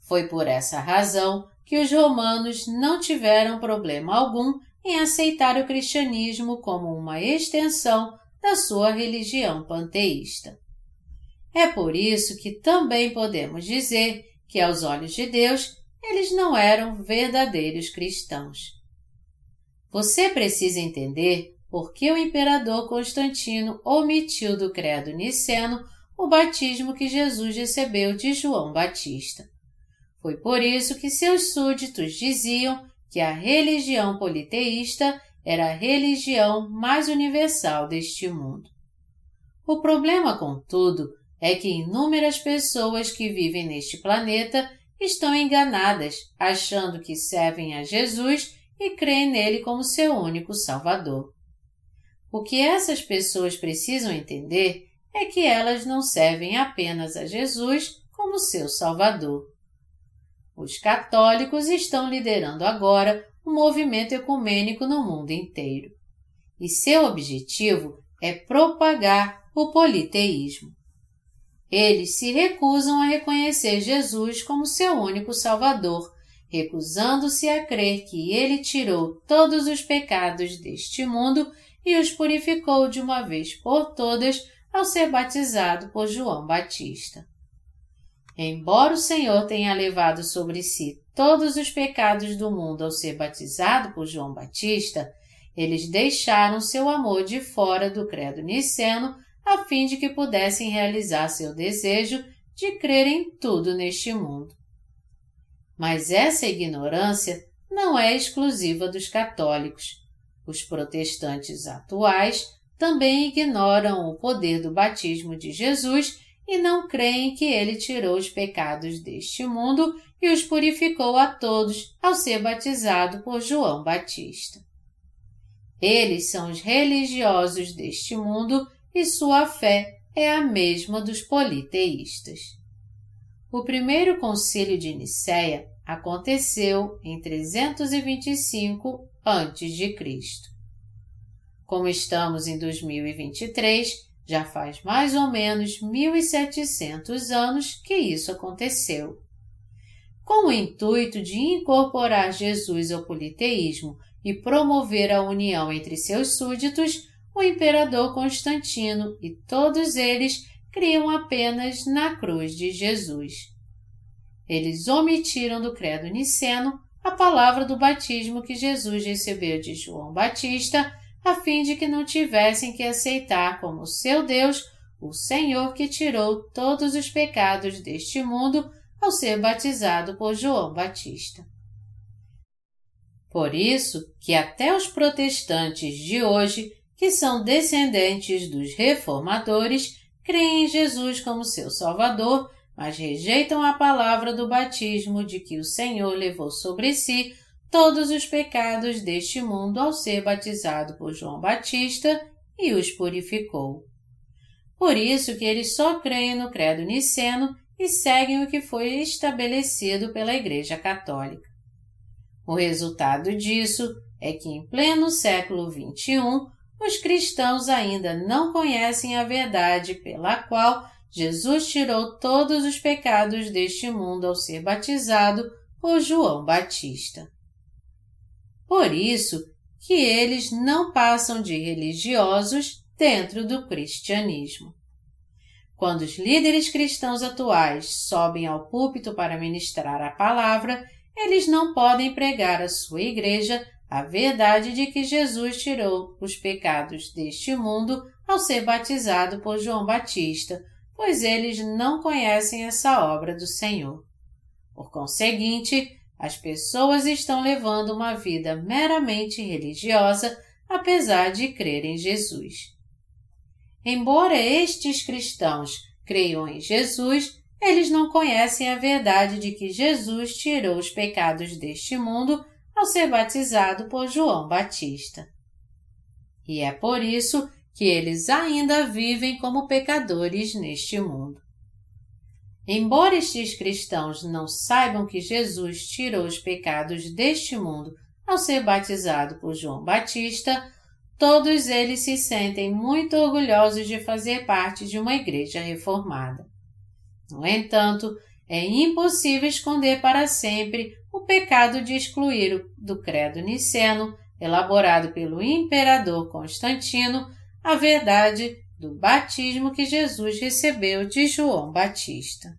Foi por essa razão que os romanos não tiveram problema algum em aceitar o cristianismo como uma extensão da sua religião panteísta. É por isso que também podemos dizer que, aos olhos de Deus, eles não eram verdadeiros cristãos. Você precisa entender por que o imperador Constantino omitiu do credo niceno o batismo que Jesus recebeu de João Batista. Foi por isso que seus súditos diziam que a religião politeísta era a religião mais universal deste mundo. O problema, contudo, é que inúmeras pessoas que vivem neste planeta estão enganadas, achando que servem a Jesus e creem nele como seu único Salvador. O que essas pessoas precisam entender é que elas não servem apenas a Jesus como seu Salvador. Os católicos estão liderando agora um movimento ecumênico no mundo inteiro. E seu objetivo é propagar o politeísmo. Eles se recusam a reconhecer Jesus como seu único Salvador, recusando-se a crer que ele tirou todos os pecados deste mundo e os purificou de uma vez por todas ao ser batizado por João Batista. Embora o Senhor tenha levado sobre si todos os pecados do mundo ao ser batizado por João Batista, eles deixaram seu amor de fora do credo niceno a fim de que pudessem realizar seu desejo de crer em tudo neste mundo. Mas essa ignorância não é exclusiva dos católicos. Os protestantes atuais também ignoram o poder do batismo de Jesus e não creem que ele tirou os pecados deste mundo e os purificou a todos ao ser batizado por João Batista. Eles são os religiosos deste mundo e sua fé é a mesma dos politeístas. O primeiro concílio de Nicéia aconteceu em 325 a.C. Como estamos em 2023, já faz mais ou menos 1700 anos que isso aconteceu. Com o intuito de incorporar Jesus ao politeísmo e promover a união entre seus súditos, o imperador Constantino e todos eles criam apenas na cruz de Jesus. Eles omitiram do credo niceno a palavra do batismo que Jesus recebeu de João Batista a fim de que não tivessem que aceitar como seu Deus o Senhor que tirou todos os pecados deste mundo ao ser batizado por João Batista. Por isso que até os protestantes de hoje, que são descendentes dos reformadores, creem em Jesus como seu Salvador, mas rejeitam a palavra do batismo de que o Senhor levou sobre si todos os pecados deste mundo ao ser batizado por João Batista e os purificou. Por isso que eles só creem no credo niceno e seguem o que foi estabelecido pela Igreja Católica. O resultado disso é que em pleno século XXI os cristãos ainda não conhecem a verdade pela qual Jesus tirou todos os pecados deste mundo ao ser batizado por João Batista. Por isso que eles não passam de religiosos dentro do cristianismo. Quando os líderes cristãos atuais sobem ao púlpito para ministrar a palavra, eles não podem pregar à sua igreja a verdade de que Jesus tirou os pecados deste mundo ao ser batizado por João Batista, pois eles não conhecem essa obra do Senhor. Por conseguinte, as pessoas estão levando uma vida meramente religiosa, apesar de crer em Jesus. Embora estes cristãos creiam em Jesus, eles não conhecem a verdade de que Jesus tirou os pecados deste mundo ao ser batizado por João Batista. E é por isso que eles ainda vivem como pecadores neste mundo. Embora estes cristãos não saibam que Jesus tirou os pecados deste mundo ao ser batizado por João Batista, todos eles se sentem muito orgulhosos de fazer parte de uma igreja reformada. No entanto, é impossível esconder para sempre o pecado de excluir do credo niceno, elaborado pelo imperador Constantino, a verdade do batismo que Jesus recebeu de João Batista.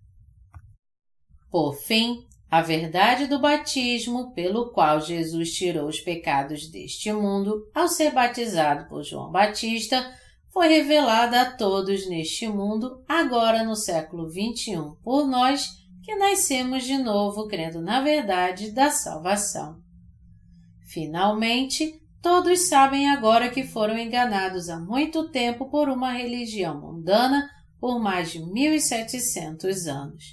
Por fim, a verdade do batismo, pelo qual Jesus tirou os pecados deste mundo ao ser batizado por João Batista, foi revelada a todos neste mundo, agora no século XXI, por nós que nascemos de novo crendo na verdade da salvação. Finalmente, Todos sabem agora que foram enganados há muito tempo por uma religião mundana por mais de 1700 anos.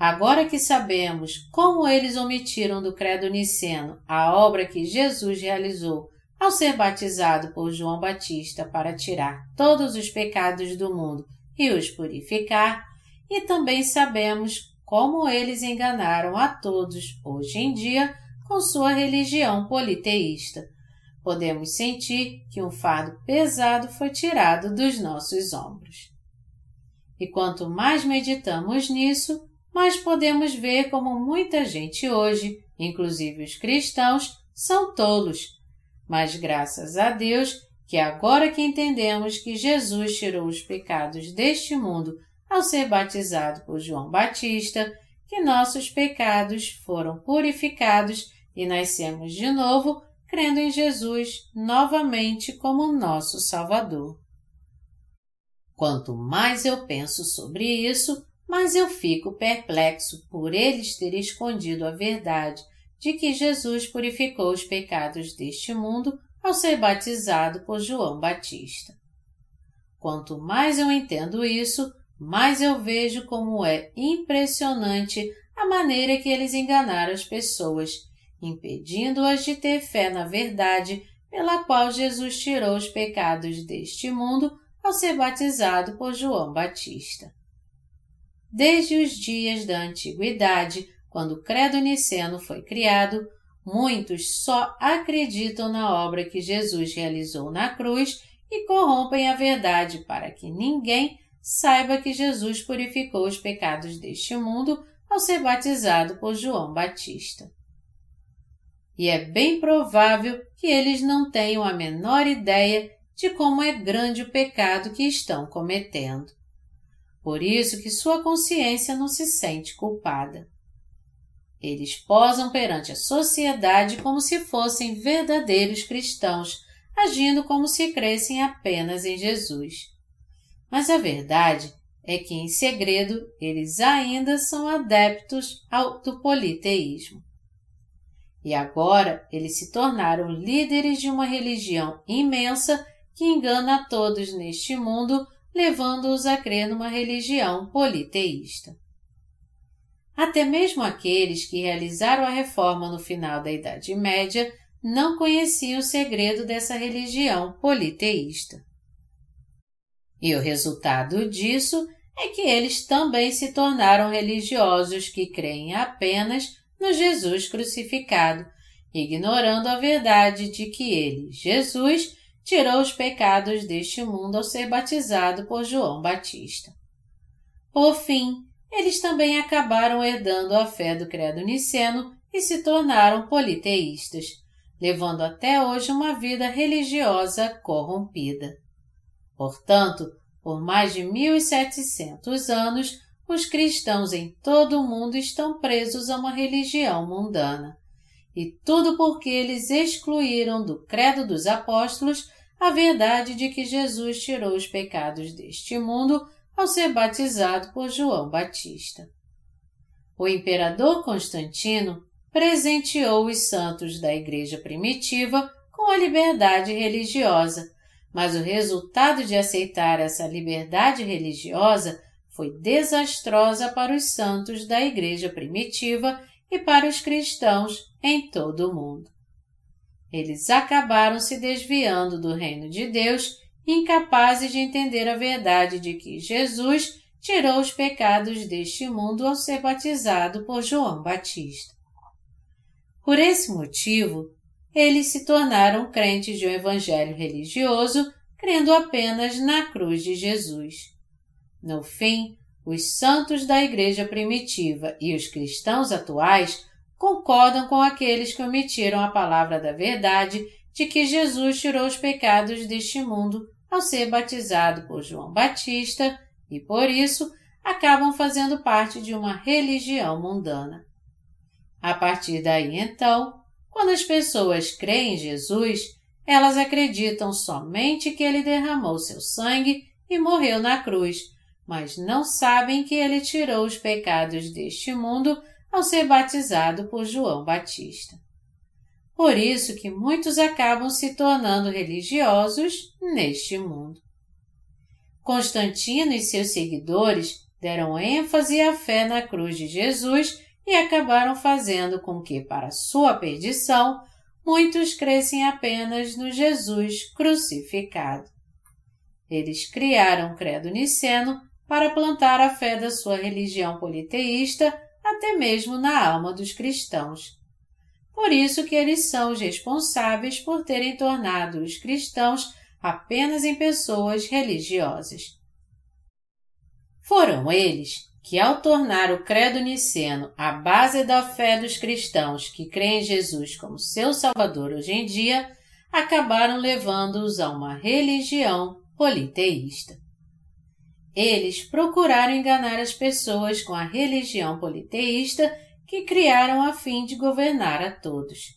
Agora que sabemos como eles omitiram do Credo Niceno a obra que Jesus realizou ao ser batizado por João Batista para tirar todos os pecados do mundo e os purificar, e também sabemos como eles enganaram a todos hoje em dia com sua religião politeísta. Podemos sentir que um fardo pesado foi tirado dos nossos ombros. E quanto mais meditamos nisso, mais podemos ver como muita gente hoje, inclusive os cristãos, são tolos. Mas graças a Deus que agora que entendemos que Jesus tirou os pecados deste mundo ao ser batizado por João Batista, que nossos pecados foram purificados e nascemos de novo, crendo em Jesus novamente como nosso Salvador. Quanto mais eu penso sobre isso, mais eu fico perplexo por eles terem escondido a verdade de que Jesus purificou os pecados deste mundo ao ser batizado por João Batista. Quanto mais eu entendo isso, mais eu vejo como é impressionante a maneira que eles enganaram as pessoas, impedindo-as de ter fé na verdade pela qual Jesus tirou os pecados deste mundo ao ser batizado por João Batista. Desde os dias da antiguidade, quando o credo niceno foi criado, muitos só acreditam na obra que Jesus realizou na cruz e corrompem a verdade para que ninguém saiba que Jesus purificou os pecados deste mundo ao ser batizado por João Batista. E é bem provável que eles não tenham a menor ideia de como é grande o pecado que estão cometendo. Por isso que sua consciência não se sente culpada. Eles posam perante a sociedade como se fossem verdadeiros cristãos, agindo como se crescem apenas em Jesus. Mas a verdade é que, em segredo, eles ainda são adeptos ao, do politeísmo. E agora eles se tornaram líderes de uma religião imensa que engana a todos neste mundo, levando-os a crer numa religião politeísta. Até mesmo aqueles que realizaram a reforma no final da Idade Média não conheciam o segredo dessa religião politeísta. E o resultado disso é que eles também se tornaram religiosos que creem apenas no Jesus crucificado, ignorando a verdade de que ele, Jesus, tirou os pecados deste mundo ao ser batizado por João Batista. Por fim, eles também acabaram herdando a fé do credo niceno e se tornaram politeístas, levando até hoje uma vida religiosa corrompida. Portanto, por mais de 1700 anos, os cristãos em todo o mundo estão presos a uma religião mundana. E tudo porque eles excluíram do Credo dos Apóstolos a verdade de que Jesus tirou os pecados deste mundo ao ser batizado por João Batista. O imperador Constantino presenteou os santos da Igreja primitiva com a liberdade religiosa, mas o resultado de aceitar essa liberdade religiosa foi desastrosa para os santos da Igreja primitiva e para os cristãos em todo o mundo. Eles acabaram se desviando do reino de Deus, incapazes de entender a verdade de que Jesus tirou os pecados deste mundo ao ser batizado por João Batista. Por esse motivo, eles se tornaram crentes de um evangelho religioso, crendo apenas na cruz de Jesus. No fim, os santos da Igreja primitiva e os cristãos atuais concordam com aqueles que omitiram a palavra da verdade de que Jesus tirou os pecados deste mundo ao ser batizado por João Batista e, por isso, acabam fazendo parte de uma religião mundana. A partir daí, então, quando as pessoas creem em Jesus, elas acreditam somente que ele derramou seu sangue e morreu na cruz, mas não sabem que ele tirou os pecados deste mundo ao ser batizado por João Batista. Por isso que muitos acabam se tornando religiosos neste mundo. Constantino e seus seguidores deram ênfase à fé na cruz de Jesus e acabaram fazendo com que, para sua perdição, muitos crescem apenas no Jesus crucificado. Eles criaram o credo niceno para plantar a fé da sua religião politeísta até mesmo na alma dos cristãos. Por isso que eles são os responsáveis por terem tornado os cristãos apenas em pessoas religiosas. Foram eles que, ao tornar o credo niceno a base da fé dos cristãos que creem em Jesus como seu Salvador hoje em dia, acabaram levando-os a uma religião politeísta. Eles procuraram enganar as pessoas com a religião politeísta que criaram a fim de governar a todos.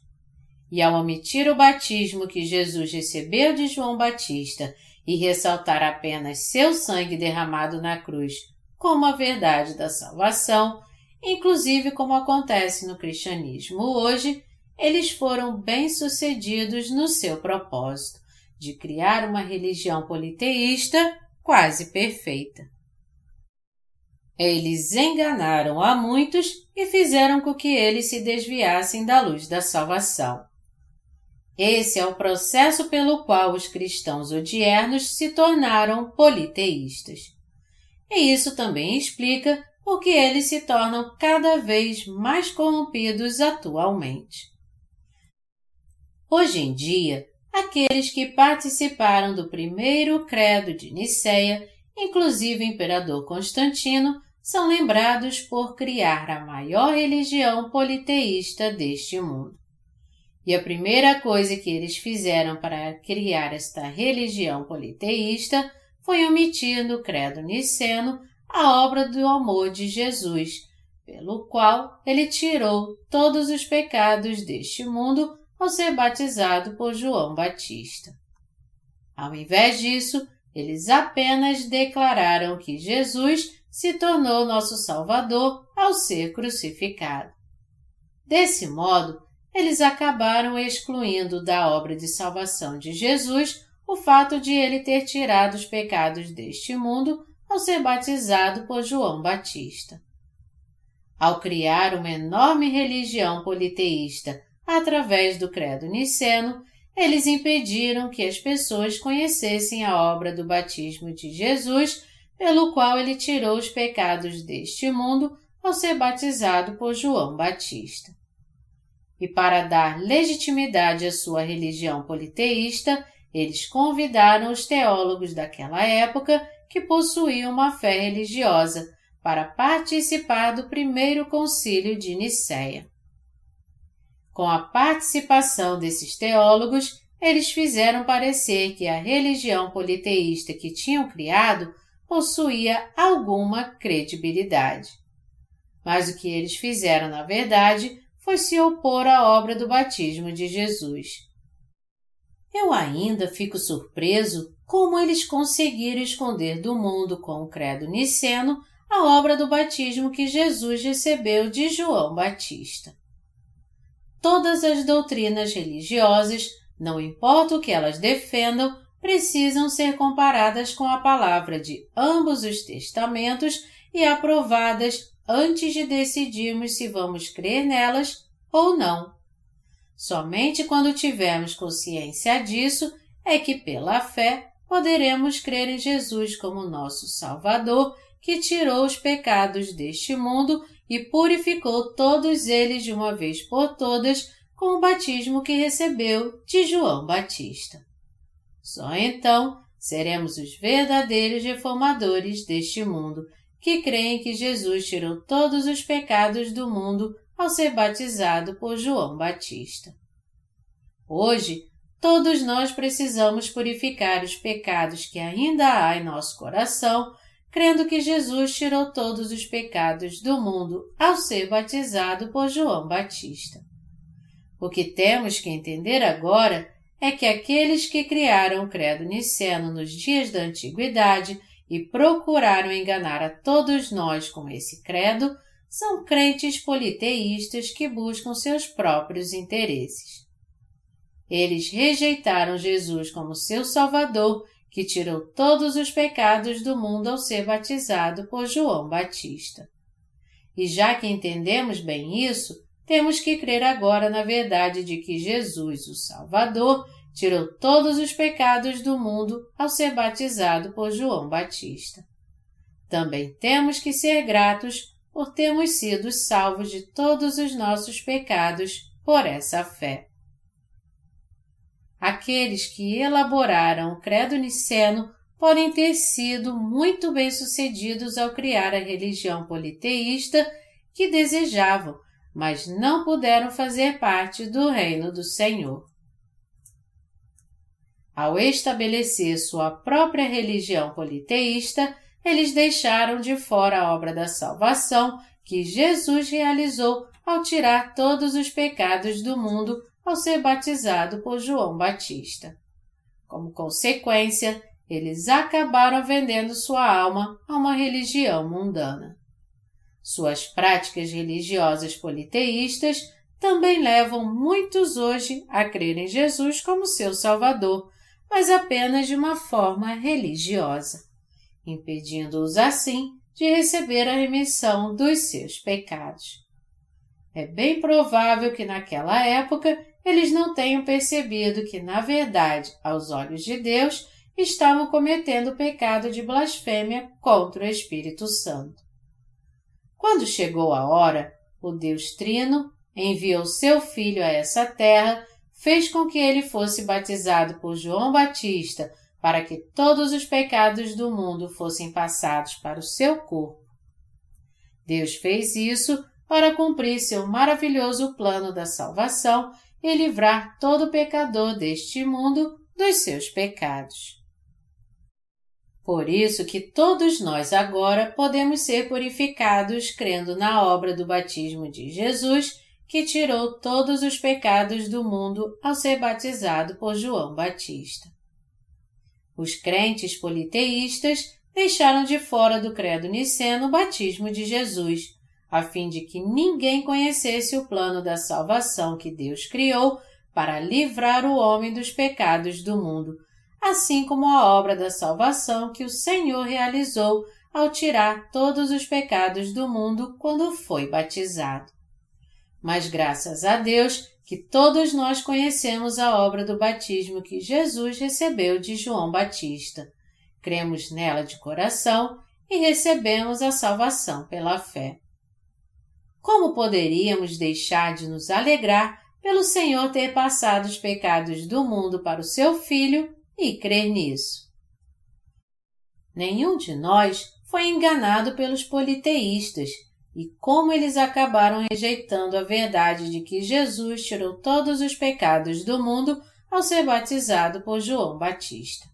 E ao omitir o batismo que Jesus recebeu de João Batista e ressaltar apenas seu sangue derramado na cruz como a verdade da salvação, inclusive como acontece no cristianismo hoje, eles foram bem-sucedidos no seu propósito de criar uma religião politeísta quase perfeita. Eles enganaram a muitos e fizeram com que eles se desviassem da luz da salvação. Esse é o processo pelo qual os cristãos odiernos se tornaram politeístas. E isso também explica por que eles se tornam cada vez mais corrompidos atualmente. Hoje em dia, aqueles que participaram do primeiro credo de Nicéia, inclusive o imperador Constantino, são lembrados por criar a maior religião politeísta deste mundo. E a primeira coisa que eles fizeram para criar esta religião politeísta foi omitir no credo niceno a obra do amor de Jesus, pelo qual ele tirou todos os pecados deste mundo ao ser batizado por João Batista. Ao invés disso, eles apenas declararam que Jesus se tornou nosso Salvador ao ser crucificado. Desse modo, eles acabaram excluindo da obra de salvação de Jesus o fato de ele ter tirado os pecados deste mundo ao ser batizado por João Batista. Ao criar uma enorme religião politeísta através do credo niceno, eles impediram que as pessoas conhecessem a obra do batismo de Jesus, pelo qual ele tirou os pecados deste mundo ao ser batizado por João Batista. E para dar legitimidade à sua religião politeísta, eles convidaram os teólogos daquela época que possuíam uma fé religiosa para participar do primeiro concílio de Nicéia. Com a participação desses teólogos, eles fizeram parecer que a religião politeísta que tinham criado possuía alguma credibilidade. Mas o que eles fizeram, na verdade, foi se opor à obra do batismo de Jesus. Eu ainda fico surpreso como eles conseguiram esconder do mundo com o credo niceno a obra do batismo que Jesus recebeu de João Batista. Todas as doutrinas religiosas, não importa o que elas defendam, precisam ser comparadas com a palavra de ambos os testamentos e aprovadas antes de decidirmos se vamos crer nelas ou não. Somente quando tivermos consciência disso é que, pela fé, poderemos crer em Jesus como nosso Salvador, que tirou os pecados deste mundo e purificou todos eles de uma vez por todas com o batismo que recebeu de João Batista. Só então seremos os verdadeiros reformadores deste mundo, que creem que Jesus tirou todos os pecados do mundo ao ser batizado por João Batista. Hoje, todos nós precisamos purificar os pecados que ainda há em nosso coração, crendo que Jesus tirou todos os pecados do mundo ao ser batizado por João Batista. O que temos que entender agora é que aqueles que criaram o credo niceno nos dias da antiguidade e procuraram enganar a todos nós com esse credo são crentes politeístas que buscam seus próprios interesses. Eles rejeitaram Jesus como seu Salvador que tirou todos os pecados do mundo ao ser batizado por João Batista. E já que entendemos bem isso, temos que crer agora na verdade de que Jesus, o Salvador, tirou todos os pecados do mundo ao ser batizado por João Batista. Também temos que ser gratos por termos sido salvos de todos os nossos pecados por essa fé. Aqueles que elaboraram o Credo Niceno podem ter sido muito bem-sucedidos ao criar a religião politeísta que desejavam, mas não puderam fazer parte do reino do Senhor. Ao estabelecer sua própria religião politeísta, eles deixaram de fora a obra da salvação que Jesus realizou ao tirar todos os pecados do mundo ao ser batizado por João Batista. Como consequência, eles acabaram vendendo sua alma a uma religião mundana. Suas práticas religiosas politeístas também levam muitos hoje a crer em Jesus como seu Salvador, mas apenas de uma forma religiosa, impedindo-os assim de receber a remissão dos seus pecados. É bem provável que naquela época eles não tenham percebido que, na verdade, aos olhos de Deus, estavam cometendo o pecado de blasfêmia contra o Espírito Santo. Quando chegou a hora, o Deus Trino enviou seu filho a essa terra, fez com que ele fosse batizado por João Batista para que todos os pecados do mundo fossem passados para o seu corpo. Deus fez isso para cumprir seu maravilhoso plano da salvação e livrar todo pecador deste mundo dos seus pecados. Por isso que todos nós agora podemos ser purificados crendo na obra do batismo de Jesus, que tirou todos os pecados do mundo ao ser batizado por João Batista. Os crentes politeístas deixaram de fora do credo niceno o batismo de Jesus, a fim de que ninguém conhecesse o plano da salvação que Deus criou para livrar o homem dos pecados do mundo, assim como a obra da salvação que o Senhor realizou ao tirar todos os pecados do mundo quando foi batizado. Mas graças a Deus que todos nós conhecemos a obra do batismo que Jesus recebeu de João Batista. Cremos nela de coração e recebemos a salvação pela fé. Como poderíamos deixar de nos alegrar pelo Senhor ter passado os pecados do mundo para o seu Filho e crer nisso? Nenhum de nós foi enganado pelos politeístas e como eles acabaram rejeitando a verdade de que Jesus tirou todos os pecados do mundo ao ser batizado por João Batista.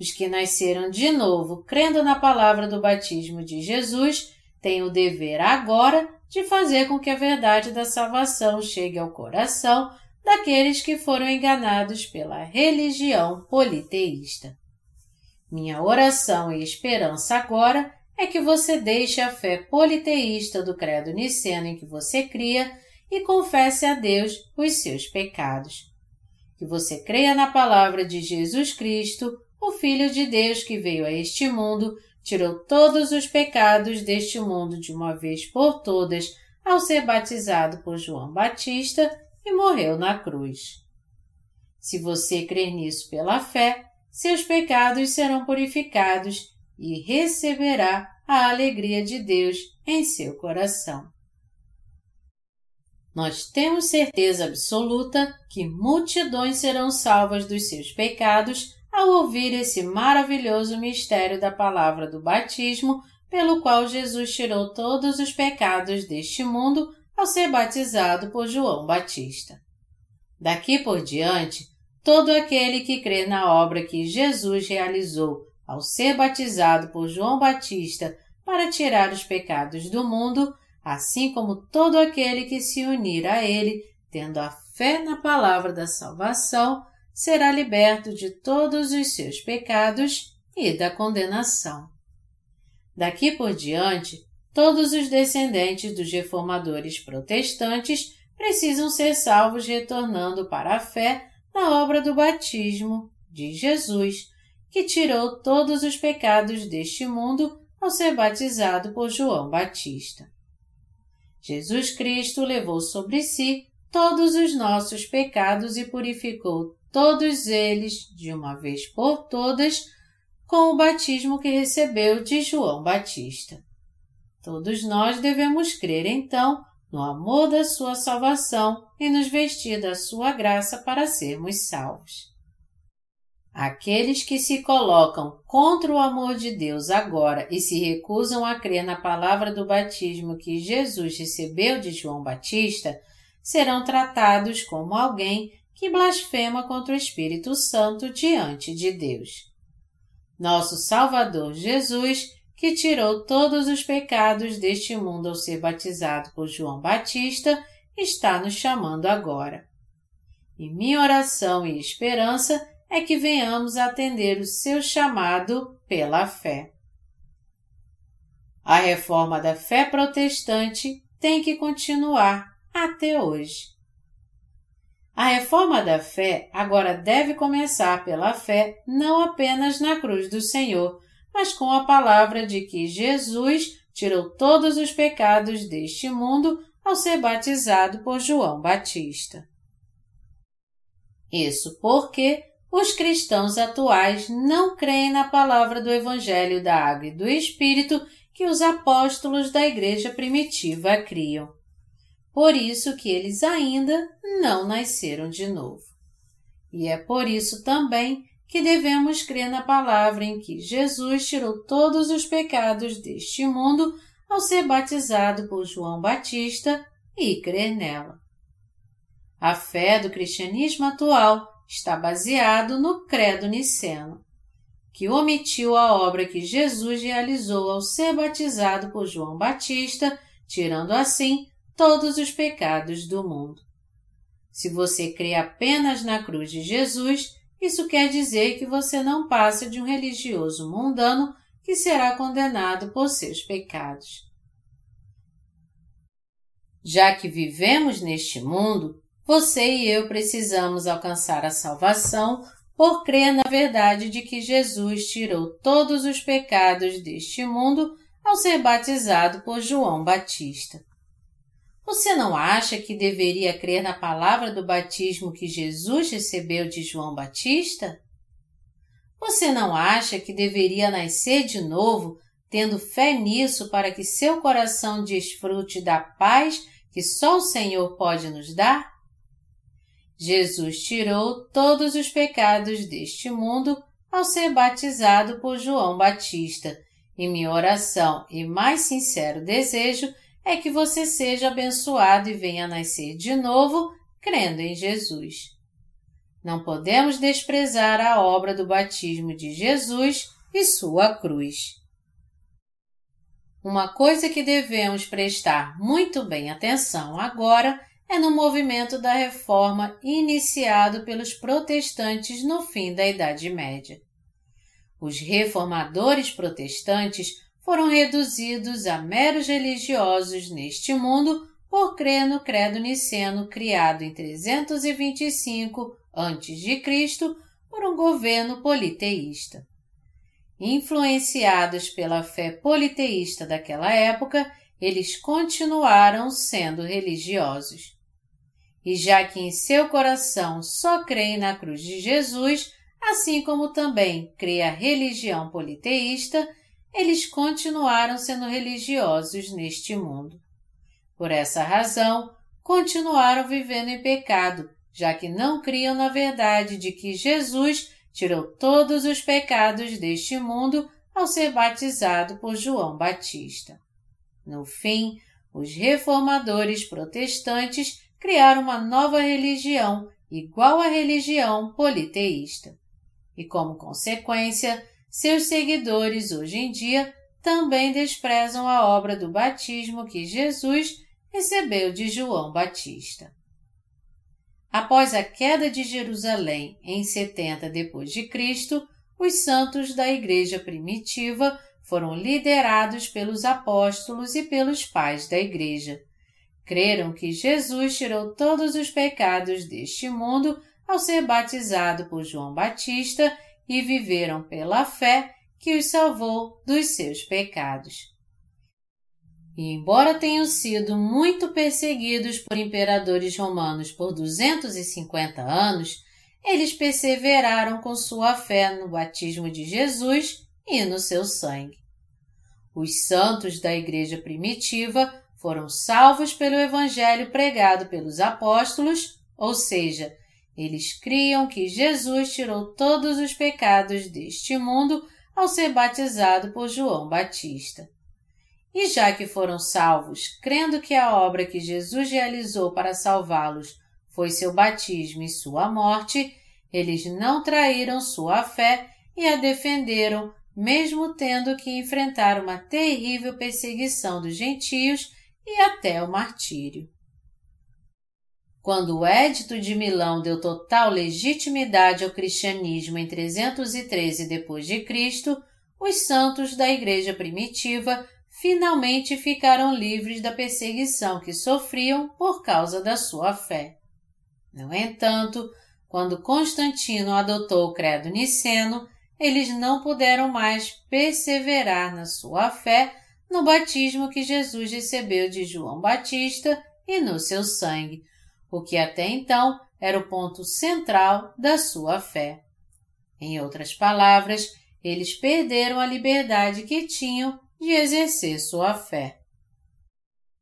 Os que nasceram de novo crendo na palavra do batismo de Jesus tem o dever agora de fazer com que a verdade da salvação chegue ao coração daqueles que foram enganados pela religião politeísta. Minha oração e esperança agora é que você deixe a fé politeísta do credo niceno em que você cria e confesse a Deus os seus pecados. Que você creia na palavra de Jesus Cristo, o Filho de Deus que veio a este mundo tirou todos os pecados deste mundo de uma vez por todas ao ser batizado por João Batista e morreu na cruz. Se você crer nisso pela fé, seus pecados serão purificados e receberá a alegria de Deus em seu coração. Nós temos certeza absoluta que multidões serão salvas dos seus pecados ao ouvir esse maravilhoso mistério da palavra do batismo, pelo qual Jesus tirou todos os pecados deste mundo ao ser batizado por João Batista. Daqui por diante, todo aquele que crê na obra que Jesus realizou ao ser batizado por João Batista para tirar os pecados do mundo, assim como todo aquele que se unir a ele, tendo a fé na palavra da salvação, será liberto de todos os seus pecados e da condenação. Daqui por diante, todos os descendentes dos reformadores protestantes precisam ser salvos retornando para a fé na obra do batismo de Jesus, que tirou todos os pecados deste mundo ao ser batizado por João Batista. Jesus Cristo levou sobre si todos os nossos pecados e purificou todos eles de uma vez por todas com o batismo que recebeu de João Batista. Todos nós devemos crer então no amor da sua salvação e nos vestir da sua graça para sermos salvos. Aqueles que se colocam contra o amor de Deus agora e se recusam a crer na palavra do batismo que Jesus recebeu de João Batista serão tratados como alguém que blasfema contra o Espírito Santo diante de Deus. Nosso Salvador Jesus, que tirou todos os pecados deste mundo ao ser batizado por João Batista, está nos chamando agora. E minha oração e esperança é que venhamos atender o seu chamado pela fé. A reforma da fé protestante tem que continuar até hoje. A reforma da fé agora deve começar pela fé não apenas na cruz do Senhor, mas com a palavra de que Jesus tirou todos os pecados deste mundo ao ser batizado por João Batista. Isso porque os cristãos atuais não creem na palavra do Evangelho da Água e do Espírito que os apóstolos da igreja primitiva criam. Por isso que eles ainda não nasceram de novo. E é por isso também que devemos crer na palavra em que Jesus tirou todos os pecados deste mundo ao ser batizado por João Batista e crer nela. A fé do cristianismo atual está baseado no Credo Niceno, que omitiu a obra que Jesus realizou ao ser batizado por João Batista, tirando assim todos os pecados do mundo. Se você crê apenas na cruz de Jesus, isso quer dizer que você não passa de um religioso mundano que será condenado por seus pecados. Já que vivemos neste mundo, você e eu precisamos alcançar a salvação por crer na verdade de que Jesus tirou todos os pecados deste mundo ao ser batizado por João Batista. Você não acha que deveria crer na palavra do batismo que Jesus recebeu de João Batista? Você não acha que deveria nascer de novo, tendo fé nisso para que seu coração desfrute da paz que só o Senhor pode nos dar? Jesus tirou todos os pecados deste mundo ao ser batizado por João Batista, e minha oração e mais sincero desejo é que você seja abençoado e venha nascer de novo crendo em Jesus. Não podemos desprezar a obra do batismo de Jesus e sua cruz. Uma coisa que devemos prestar muito bem atenção agora é no movimento da reforma iniciado pelos protestantes no fim da Idade Média. Os reformadores protestantes foram reduzidos a meros religiosos neste mundo por crer no credo niceno criado em 325 a.C. por um governo politeísta. Influenciados pela fé politeísta daquela época, eles continuaram sendo religiosos. E já que em seu coração só creem na cruz de Jesus, assim como também crê a religião politeísta, eles continuaram sendo religiosos neste mundo. Por essa razão, continuaram vivendo em pecado, já que não criam na verdade de que Jesus tirou todos os pecados deste mundo ao ser batizado por João Batista. No fim, os reformadores protestantes criaram uma nova religião igual à religião politeísta. E como consequência, seus seguidores hoje em dia também desprezam a obra do batismo que Jesus recebeu de João Batista. Após a queda de Jerusalém em 70 depois de Cristo, os santos da igreja primitiva foram liderados pelos apóstolos e pelos pais da igreja, creram que Jesus tirou todos os pecados deste mundo ao ser batizado por João Batista e viveram pela fé que os salvou dos seus pecados. E embora tenham sido muito perseguidos por imperadores romanos por 250 anos, eles perseveraram com sua fé no batismo de Jesus e no seu sangue. Os santos da Igreja primitiva foram salvos pelo Evangelho pregado pelos apóstolos, ou seja, eles criam que Jesus tirou todos os pecados deste mundo ao ser batizado por João Batista. E já que foram salvos, crendo que a obra que Jesus realizou para salvá-los foi seu batismo e sua morte, eles não traíram sua fé e a defenderam, mesmo tendo que enfrentar uma terrível perseguição dos gentios e até o martírio. Quando o Édito de Milão deu total legitimidade ao cristianismo em 313 d.C., os santos da Igreja primitiva finalmente ficaram livres da perseguição que sofriam por causa da sua fé. No entanto, quando Constantino adotou o credo niceno, eles não puderam mais perseverar na sua fé no batismo que Jesus recebeu de João Batista e no seu sangue, o que até então era o ponto central da sua fé. Em outras palavras, eles perderam a liberdade que tinham de exercer sua fé.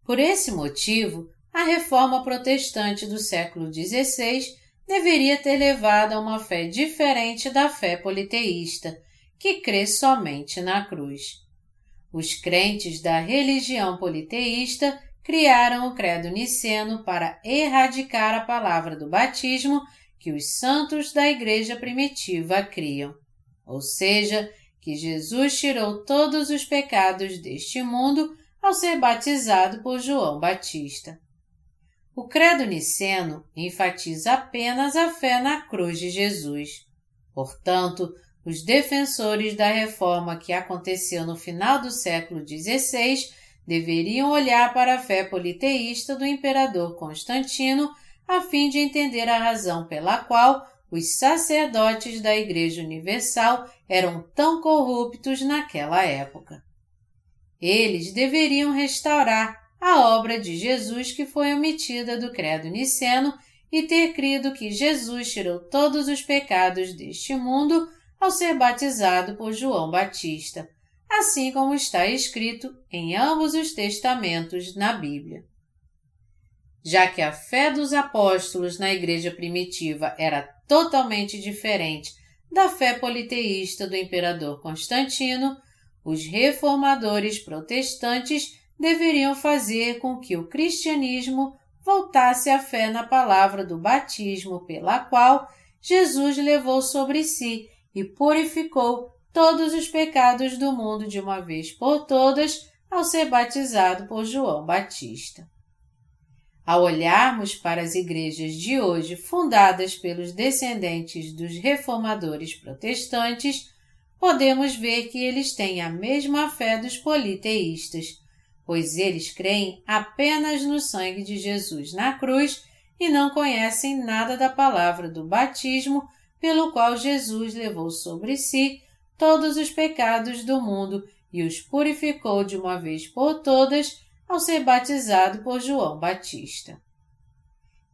Por esse motivo, a reforma protestante do século XVI deveria ter levado a uma fé diferente da fé politeísta, que crê somente na cruz. Os crentes da religião politeísta criaram o credo niceno para erradicar a palavra do batismo que os santos da igreja primitiva criam, ou seja, que Jesus tirou todos os pecados deste mundo ao ser batizado por João Batista. O credo niceno enfatiza apenas a fé na cruz de Jesus. Portanto, os defensores da reforma que aconteceu no final do século XVI deveriam olhar para a fé politeísta do imperador Constantino a fim de entender a razão pela qual os sacerdotes da Igreja Universal eram tão corruptos naquela época. Eles deveriam restaurar a obra de Jesus que foi omitida do Credo Niceno e ter crido que Jesus tirou todos os pecados deste mundo ao ser batizado por João Batista, assim como está escrito em ambos os testamentos na Bíblia. Já que a fé dos apóstolos na igreja primitiva era totalmente diferente da fé politeísta do imperador Constantino, os reformadores protestantes deveriam fazer com que o cristianismo voltasse à fé na palavra do batismo pela qual Jesus levou sobre si e purificou todos os pecados do mundo de uma vez por todas ao ser batizado por João Batista. Ao olharmos para as igrejas de hoje fundadas pelos descendentes dos reformadores protestantes, podemos ver que eles têm a mesma fé dos politeístas, pois eles creem apenas no sangue de Jesus na cruz e não conhecem nada da palavra do batismo pelo qual Jesus levou sobre si todos os pecados do mundo e os purificou de uma vez por todas ao ser batizado por João Batista.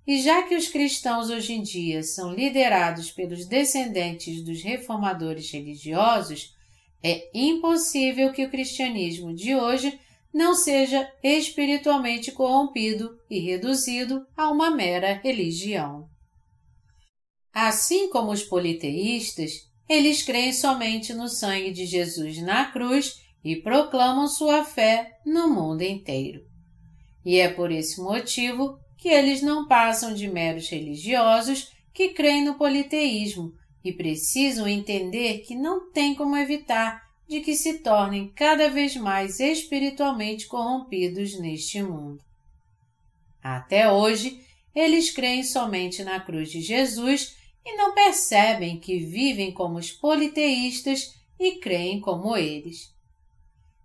E já que os cristãos hoje em dia são liderados pelos descendentes dos reformadores religiosos, é impossível que o cristianismo de hoje não seja espiritualmente corrompido e reduzido a uma mera religião. Assim como os politeístas, eles creem somente no sangue de Jesus na cruz e proclamam sua fé no mundo inteiro. E é por esse motivo que eles não passam de meros religiosos que creem no politeísmo e precisam entender que não tem como evitar de que se tornem cada vez mais espiritualmente corrompidos neste mundo. Até hoje, eles creem somente na cruz de Jesus e não percebem que vivem como os politeístas e creem como eles.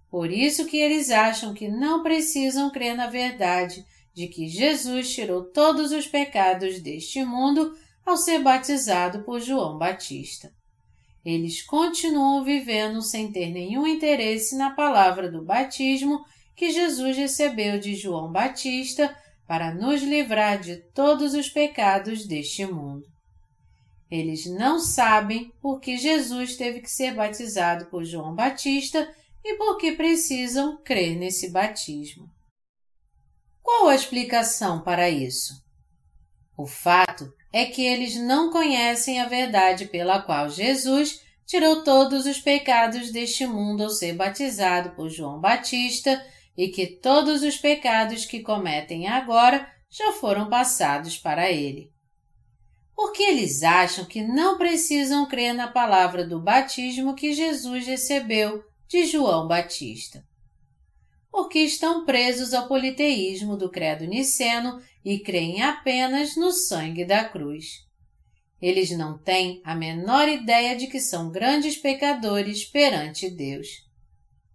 Por isso que eles acham que não precisam crer na verdade de que Jesus tirou todos os pecados deste mundo ao ser batizado por João Batista. eles continuam vivendo sem ter nenhum interesse na palavra do batismo que Jesus recebeu de João Batista para nos livrar de todos os pecados deste mundo. Eles não sabem por que Jesus teve que ser batizado por João Batista e por que precisam crer nesse batismo. Qual a explicação para isso? O fato é que eles não conhecem a verdade pela qual Jesus tirou todos os pecados deste mundo ao ser batizado por João Batista e que todos os pecados que cometem agora já foram passados para ele. Porque eles acham que não precisam crer na palavra do batismo que Jesus recebeu de João Batista. Porque estão presos ao politeísmo do credo niceno e creem apenas no sangue da cruz. Eles não têm a menor ideia de que são grandes pecadores perante Deus.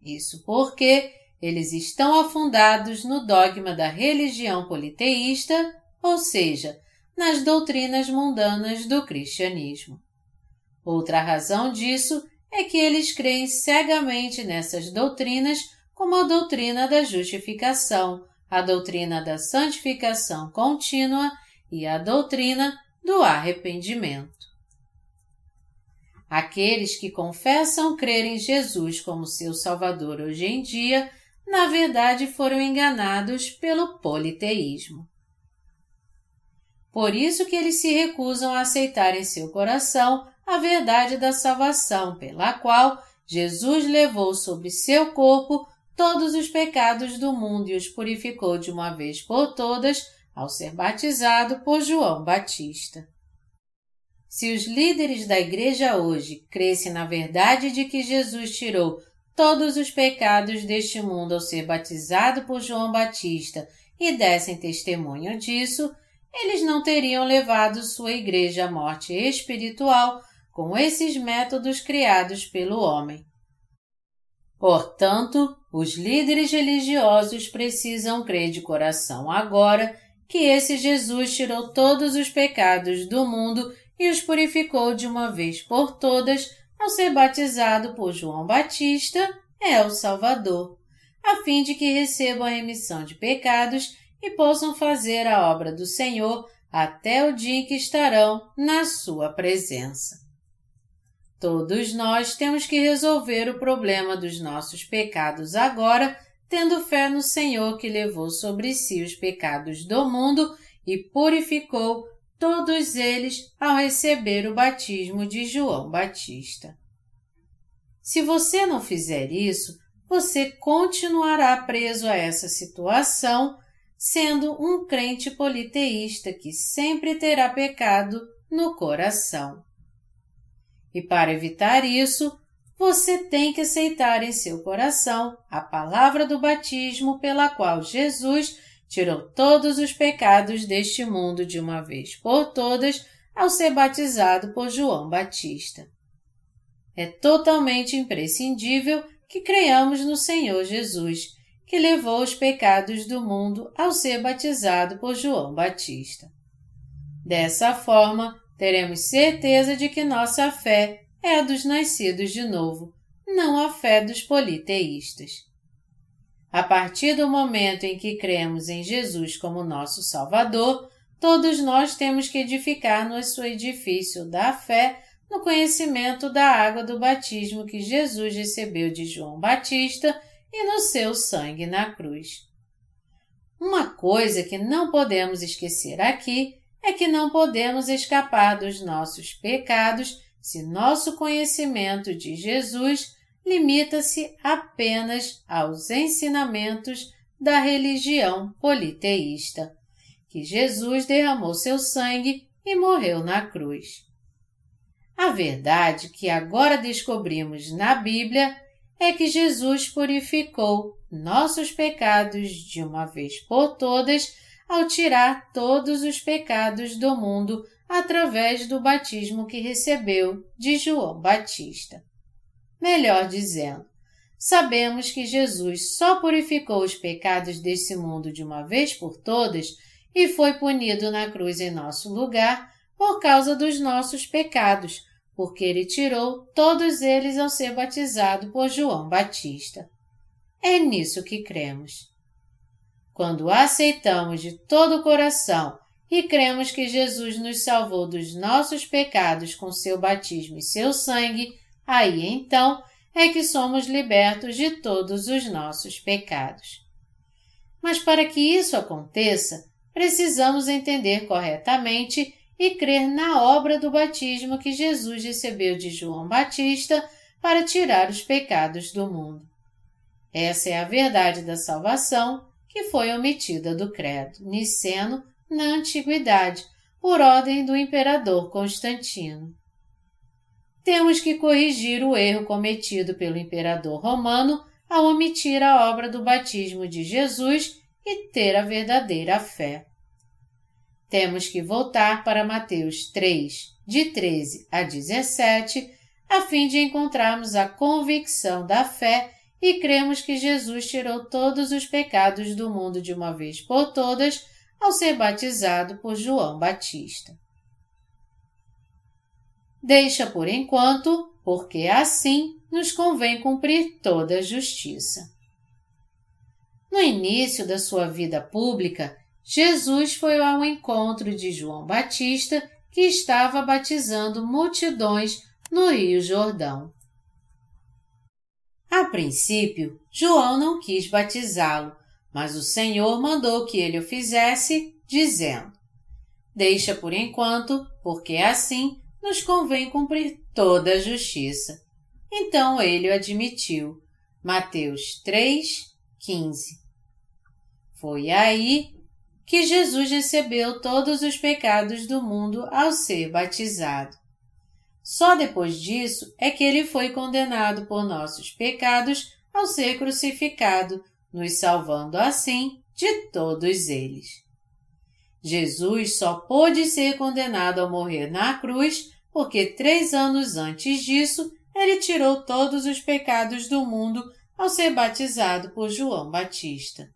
Isso porque eles estão afundados no dogma da religião politeísta, ou seja, nas doutrinas mundanas do cristianismo. Outra razão disso é que eles creem cegamente nessas doutrinas como a doutrina da justificação, a doutrina da santificação contínua e a doutrina do arrependimento. Aqueles que confessam crer em Jesus como seu Salvador hoje em dia, na verdade foram enganados pelo politeísmo. Por isso que eles se recusam a aceitar em seu coração a verdade da salvação, pela qual Jesus levou sobre seu corpo todos os pecados do mundo e os purificou de uma vez por todas ao ser batizado por João Batista. Se os líderes da igreja hoje crescem na verdade de que Jesus tirou todos os pecados deste mundo ao ser batizado por João Batista e dessem testemunho disso, eles não teriam levado sua igreja à morte espiritual com esses métodos criados pelo homem. Portanto, os líderes religiosos precisam crer de coração agora que esse Jesus tirou todos os pecados do mundo e os purificou de uma vez por todas ao ser batizado por João Batista, é o Salvador, a fim de que recebam a remissão de pecados e possam fazer a obra do Senhor até o dia em que estarão na sua presença. Todos nós temos que resolver o problema dos nossos pecados agora, tendo fé no Senhor que levou sobre si os pecados do mundo e purificou todos eles ao receber o batismo de João Batista. Se você não fizer isso, você continuará preso a essa situação, sendo um crente politeísta que sempre terá pecado no coração. E para evitar isso, você tem que aceitar em seu coração a palavra do batismo pela qual Jesus tirou todos os pecados deste mundo de uma vez por todas ao ser batizado por João Batista. É totalmente imprescindível que creiamos no Senhor Jesus, que levou os pecados do mundo ao ser batizado por João Batista. Dessa forma, teremos certeza de que nossa fé é a dos nascidos de novo, não a fé dos politeístas. A partir do momento em que cremos em Jesus como nosso Salvador, todos nós temos que edificar nosso edifício da fé no conhecimento da água do batismo que Jesus recebeu de João Batista e no seu sangue na cruz. Uma coisa que não podemos esquecer aqui é que não podemos escapar dos nossos pecados se nosso conhecimento de Jesus limita-se apenas aos ensinamentos da religião politeísta, que Jesus derramou seu sangue e morreu na cruz. A verdade que agora descobrimos na Bíblia é que Jesus purificou nossos pecados de uma vez por todas ao tirar todos os pecados do mundo através do batismo que recebeu de João Batista. Melhor dizendo, sabemos que Jesus só purificou os pecados desse mundo de uma vez por todas e foi punido na cruz em nosso lugar por causa dos nossos pecados, porque ele tirou todos eles ao ser batizado por João Batista. É nisso que cremos. Quando aceitamos de todo o coração e cremos que Jesus nos salvou dos nossos pecados com seu batismo e seu sangue, aí então é que somos libertos de todos os nossos pecados. Mas para que isso aconteça, precisamos entender corretamente e crer na obra do batismo que Jesus recebeu de João Batista para tirar os pecados do mundo. Essa é a verdade da salvação que foi omitida do credo niceno na antiguidade, por ordem do imperador Constantino. Temos que corrigir o erro cometido pelo imperador romano ao omitir a obra do batismo de Jesus e ter a verdadeira fé. Temos que voltar para Mateus 3, de 13 a 17, a fim de encontrarmos a convicção da fé e cremos que Jesus tirou todos os pecados do mundo de uma vez por todas ao ser batizado por João Batista. Deixa por enquanto, porque assim nos convém cumprir toda a justiça. No início da sua vida pública, Jesus foi ao encontro de João Batista, que estava batizando multidões no Rio Jordão. A princípio, João não quis batizá-lo, mas o Senhor mandou que ele o fizesse, dizendo: Deixa por enquanto, porque assim nos convém cumprir toda a justiça. Então ele o admitiu. Mateus 3, 15. Foi aí que Jesus recebeu todos os pecados do mundo ao ser batizado. Só depois disso é que ele foi condenado por nossos pecados ao ser crucificado, nos salvando assim de todos eles. Jesus só pôde ser condenado ao morrer na cruz porque três anos antes disso ele tirou todos os pecados do mundo ao ser batizado por João Batista.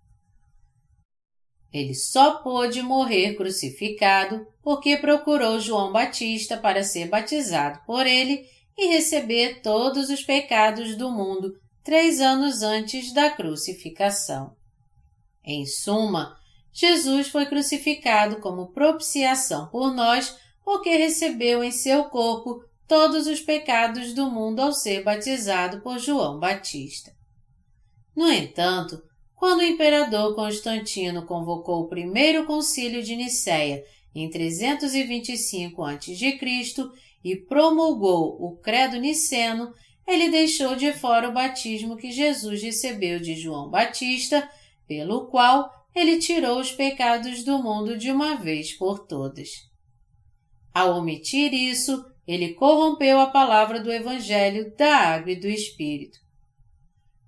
Ele só pôde morrer crucificado porque procurou João Batista para ser batizado por ele e receber todos os pecados do mundo três anos antes da crucificação. Em suma, Jesus foi crucificado como propiciação por nós porque recebeu em seu corpo todos os pecados do mundo ao ser batizado por João Batista. No entanto, quando o imperador Constantino convocou o primeiro concílio de Nicéia em 325 a.C. e promulgou o Credo Niceno, ele deixou de fora o batismo que Jesus recebeu de João Batista, pelo qual ele tirou os pecados do mundo de uma vez por todas. Ao omitir isso, ele corrompeu a palavra do Evangelho da Água e do Espírito.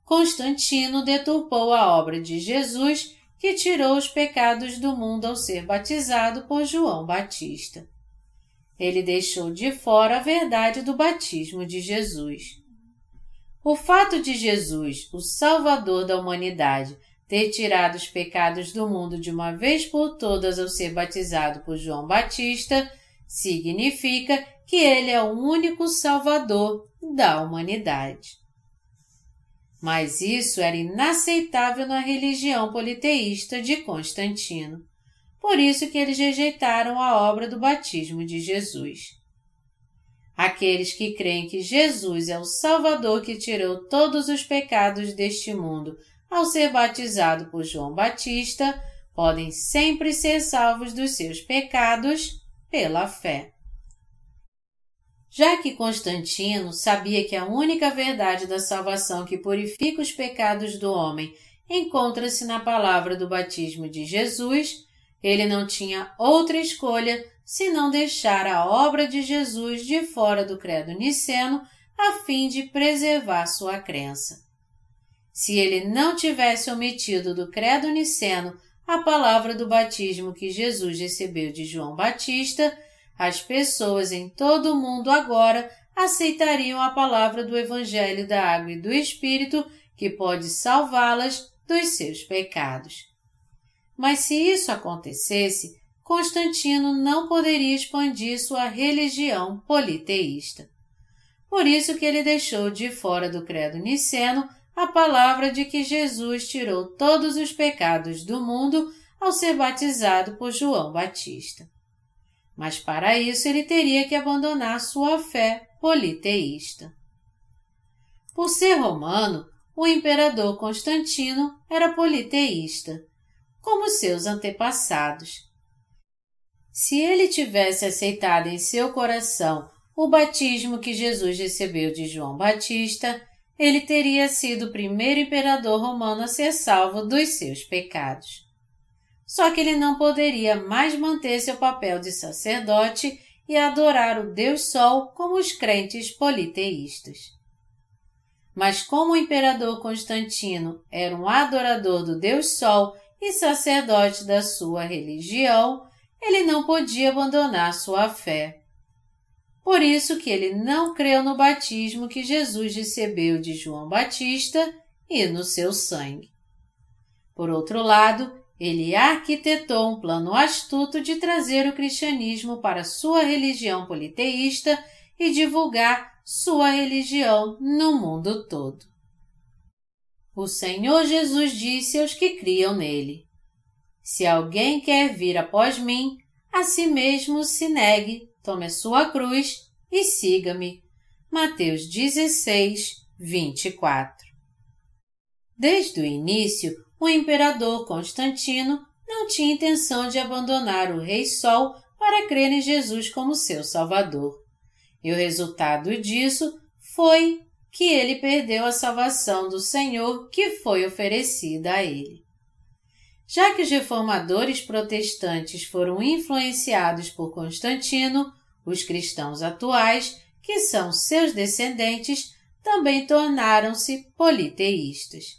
Constantino deturpou a obra de Jesus que tirou os pecados do mundo ao ser batizado por João Batista. Ele deixou de fora a verdade do batismo de Jesus. O fato de Jesus, o Salvador da humanidade, ter tirado os pecados do mundo de uma vez por todas ao ser batizado por João Batista, significa que ele é o único Salvador da humanidade. Mas isso era inaceitável na religião politeísta de Constantino. Por isso que eles rejeitaram a obra do batismo de Jesus. Aqueles que creem que Jesus é o Salvador que tirou todos os pecados deste mundo ao ser batizado por João Batista podem sempre ser salvos dos seus pecados pela fé. Já que Constantino sabia que a única verdade da salvação que purifica os pecados do homem encontra-se na palavra do batismo de Jesus, ele não tinha outra escolha senão deixar a obra de Jesus de fora do credo niceno a fim de preservar sua crença. Se ele não tivesse omitido do credo niceno a palavra do batismo que Jesus recebeu de João Batista, as pessoas em todo o mundo agora aceitariam a palavra do Evangelho da Água e do Espírito que pode salvá-las dos seus pecados. Mas se isso acontecesse, Constantino não poderia expandir sua religião politeísta. por isso que ele deixou de fora do credo niceno a palavra de que Jesus tirou todos os pecados do mundo ao ser batizado por João Batista. Mas para isso ele teria que abandonar sua fé politeísta. Por ser romano, o imperador Constantino era politeísta, como seus antepassados. Se ele tivesse aceitado em seu coração o batismo que Jesus recebeu de João Batista, ele teria sido o primeiro imperador romano a ser salvo dos seus pecados. Só que ele não poderia mais manter seu papel de sacerdote e adorar o Deus Sol como os crentes politeístas. Mas como o imperador Constantino era um adorador do Deus Sol e sacerdote da sua religião, ele não podia abandonar sua fé. Por isso que ele não creu no batismo que Jesus recebeu de João Batista e no seu sangue. Por outro lado, ele arquitetou um plano astuto de trazer o cristianismo para sua religião politeísta e divulgar sua religião no mundo todo. O Senhor Jesus disse aos que criam nele: Se alguém quer vir após mim, a si mesmo se negue, tome a sua cruz e siga-me. Mateus 16, 24. Desde o início, o imperador Constantino não tinha intenção de abandonar o Rei Sol para crer em Jesus como seu Salvador. E o resultado disso foi que ele perdeu a salvação do Senhor que foi oferecida a ele. Já que os reformadores protestantes foram influenciados por Constantino, os cristãos atuais, que são seus descendentes, também tornaram-se politeístas.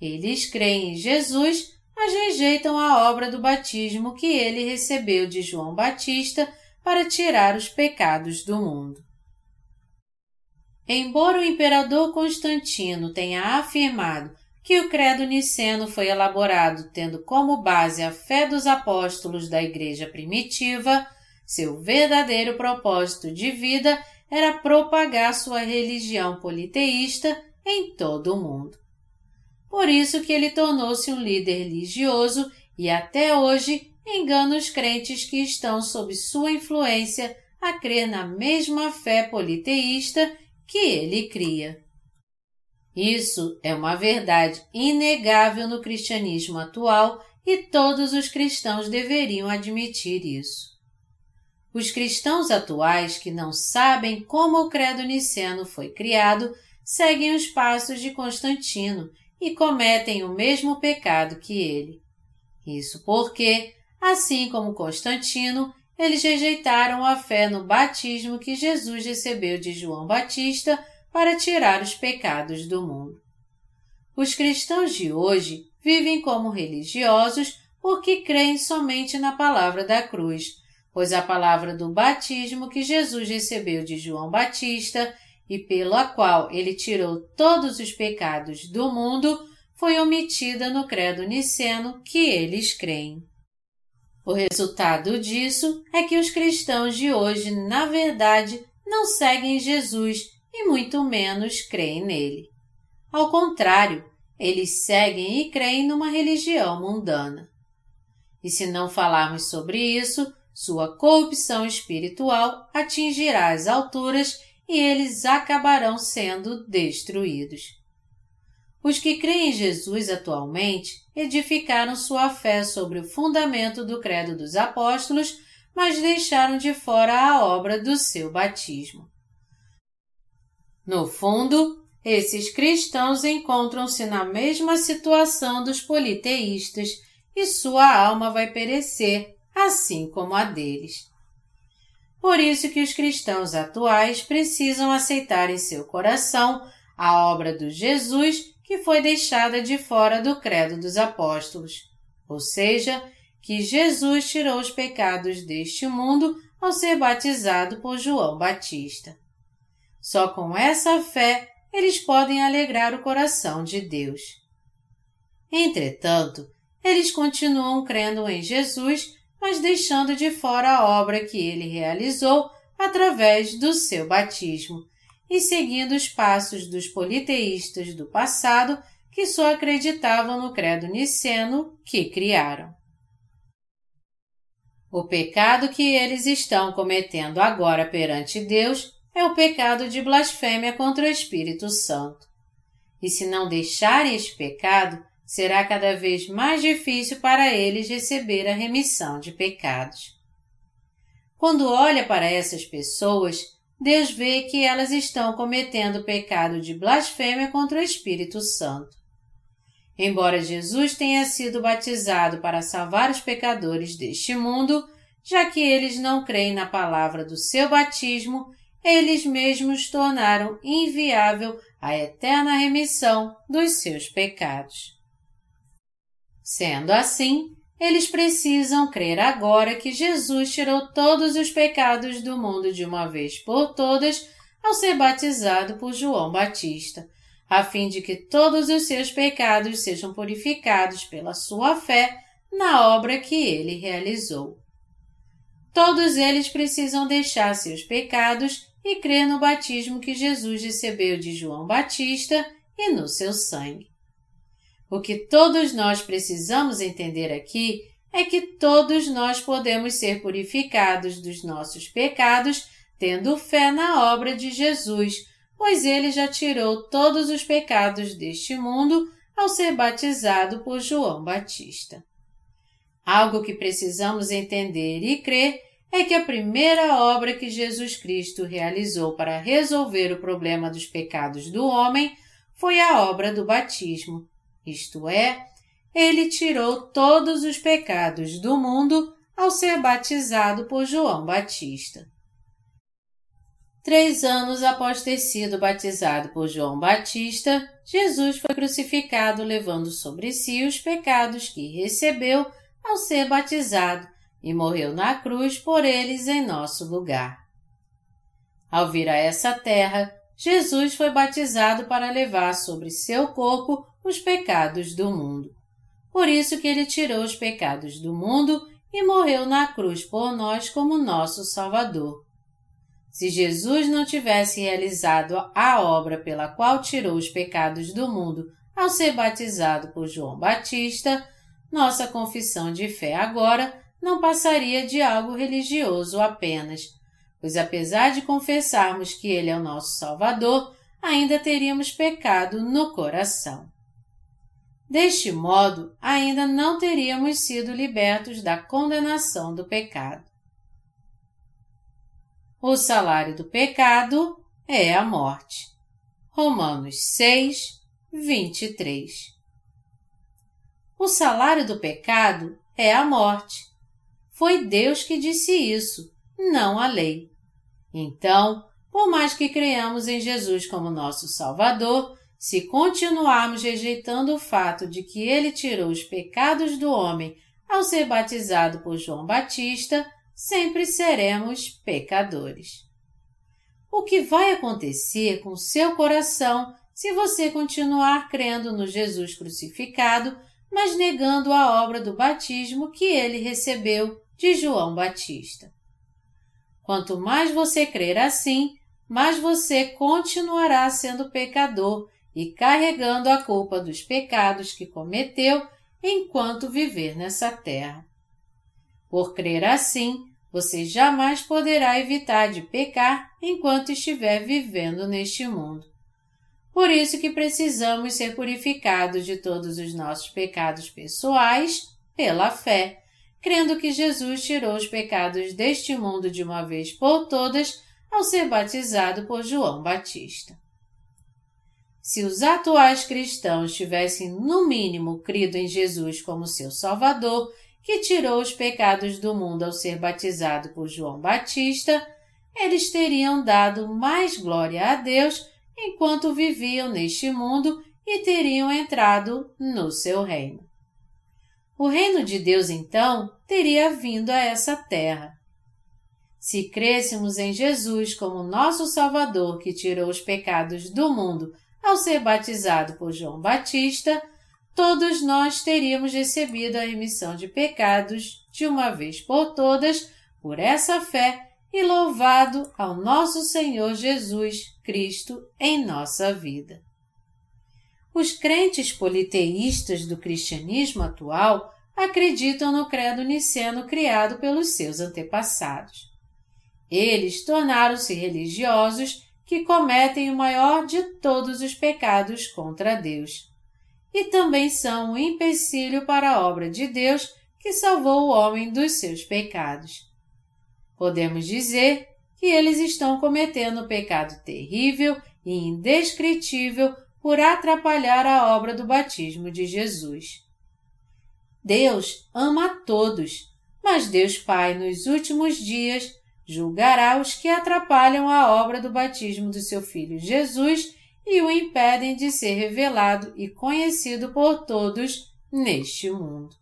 Eles creem em Jesus, mas rejeitam a obra do batismo que ele recebeu de João Batista para tirar os pecados do mundo. Embora o imperador Constantino tenha afirmado que o credo niceno foi elaborado tendo como base a fé dos apóstolos da igreja primitiva, seu verdadeiro propósito de vida era propagar sua religião politeísta em todo o mundo. Por isso que ele tornou-se um líder religioso e até hoje engana os crentes que estão sob sua influência a crer na mesma fé politeísta que ele cria. Isso é uma verdade inegável no cristianismo atual e todos os cristãos deveriam admitir isso. Os cristãos atuais que não sabem como o credo niceno foi criado seguem os passos de Constantino e cometem o mesmo pecado que ele. Isso porque, assim como Constantino, eles rejeitaram a fé no batismo que Jesus recebeu de João Batista para tirar os pecados do mundo. Os cristãos de hoje vivem como religiosos porque creem somente na palavra da cruz, pois a palavra do batismo que Jesus recebeu de João Batista e pela qual ele tirou todos os pecados do mundo foi omitida no credo niceno que eles creem. O resultado disso é que os cristãos de hoje, na verdade, não seguem Jesus e muito menos creem nele. Ao contrário, eles seguem e creem numa religião mundana. E se não falarmos sobre isso, sua corrupção espiritual atingirá as alturas e eles acabarão sendo destruídos. Os que creem em Jesus atualmente edificaram sua fé sobre o fundamento do Credo dos Apóstolos, mas deixaram de fora a obra do seu batismo. No fundo, esses cristãos encontram-se na mesma situação dos politeístas e sua alma vai perecer assim como a deles. Por isso que os cristãos atuais precisam aceitar em seu coração a obra do Jesus que foi deixada de fora do credo dos apóstolos, ou seja, que Jesus tirou os pecados deste mundo ao ser batizado por João Batista. Só com essa fé eles podem alegrar o coração de Deus. Entretanto, eles continuam crendo em Jesus mas deixando de fora a obra que ele realizou através do seu batismo, e seguindo os passos dos politeístas do passado que só acreditavam no credo niceno que criaram. O pecado que eles estão cometendo agora perante Deus é o pecado de blasfêmia contra o Espírito Santo. E se não deixarem este pecado, será cada vez mais difícil para eles receber a remissão de pecados. Quando olha para essas pessoas, Deus vê que elas estão cometendo o pecado de blasfêmia contra o Espírito Santo. Embora Jesus tenha sido batizado para salvar os pecadores deste mundo, já que eles não creem na palavra do seu batismo, eles mesmos tornaram inviável a eterna remissão dos seus pecados. Sendo assim, eles precisam crer agora que Jesus tirou todos os pecados do mundo de uma vez por todas ao ser batizado por João Batista, a fim de que todos os seus pecados sejam purificados pela sua fé na obra que ele realizou. Todos eles precisam deixar seus pecados e crer no batismo que Jesus recebeu de João Batista e no seu sangue. O que todos nós precisamos entender aqui é que todos nós podemos ser purificados dos nossos pecados tendo fé na obra de Jesus pois ele já tirou todos os pecados deste mundo ao ser batizado por João Batista. Algo que precisamos entender e crer é que a primeira obra que Jesus Cristo realizou para resolver o problema dos pecados do homem foi a obra do batismo, isto é, ele tirou todos os pecados do mundo ao ser batizado por João Batista. Três anos após ter sido batizado por João Batista, Jesus foi crucificado levando sobre si os pecados que recebeu ao ser batizado e morreu na cruz por eles em nosso lugar. Ao vir a essa terra, Jesus foi batizado para levar sobre seu corpo os pecados do mundo. Por isso que ele tirou os pecados do mundo e morreu na cruz por nós como nosso Salvador. Se Jesus não tivesse realizado a obra pela qual tirou os pecados do mundo ao ser batizado por João Batista, nossa confissão de fé agora não passaria de algo religioso apenas, pois apesar de confessarmos que Ele é o nosso Salvador, ainda teríamos pecado no coração. Deste modo, ainda não teríamos sido libertos da condenação do pecado. O salário do pecado é a morte. Romanos 6, 23. O salário do pecado é a morte. Foi Deus que disse isso, não a lei. Então, por mais que creamos em Jesus como nosso Salvador, se continuarmos rejeitando o fato de que ele tirou os pecados do homem ao ser batizado por João Batista, sempre seremos pecadores. O que vai acontecer com seu coração se você continuar crendo no Jesus crucificado, mas negando a obra do batismo que ele recebeu de João Batista? Quanto mais você crer assim, mais você continuará sendo pecador e carregando a culpa dos pecados que cometeu enquanto viver nessa terra. Por crer assim, você jamais poderá evitar de pecar enquanto estiver vivendo neste mundo. Por isso que precisamos ser purificados de todos os nossos pecados pessoais pela fé, crendo que Jesus tirou os pecados deste mundo de uma vez por todas ao ser batizado por João Batista. Se os atuais cristãos tivessem, no mínimo, crido em Jesus como seu Salvador que tirou os pecados do mundo ao ser batizado por João Batista, eles teriam dado mais glória a Deus enquanto viviam neste mundo e teriam entrado no seu reino. O reino de Deus, então, teria vindo a essa terra. Se crêssemos em Jesus como nosso Salvador que tirou os pecados do mundo ao ser batizado por João Batista, todos nós teríamos recebido a remissão de pecados de uma vez por todas por essa fé e louvado ao nosso Senhor Jesus Cristo em nossa vida. Os crentes politeístas do cristianismo atual acreditam no credo niceno criado pelos seus antepassados. Eles tornaram-se religiosos que cometem o maior de todos os pecados contra Deus. E também são um empecilho para a obra de Deus que salvou o homem dos seus pecados. Podemos dizer que eles estão cometendo um pecado terrível e indescritível por atrapalhar a obra do batismo de Jesus. Deus ama a todos, mas Deus Pai, nos últimos dias, julgará os que atrapalham a obra do batismo do seu Filho Jesus e o impedem de ser revelado e conhecido por todos neste mundo.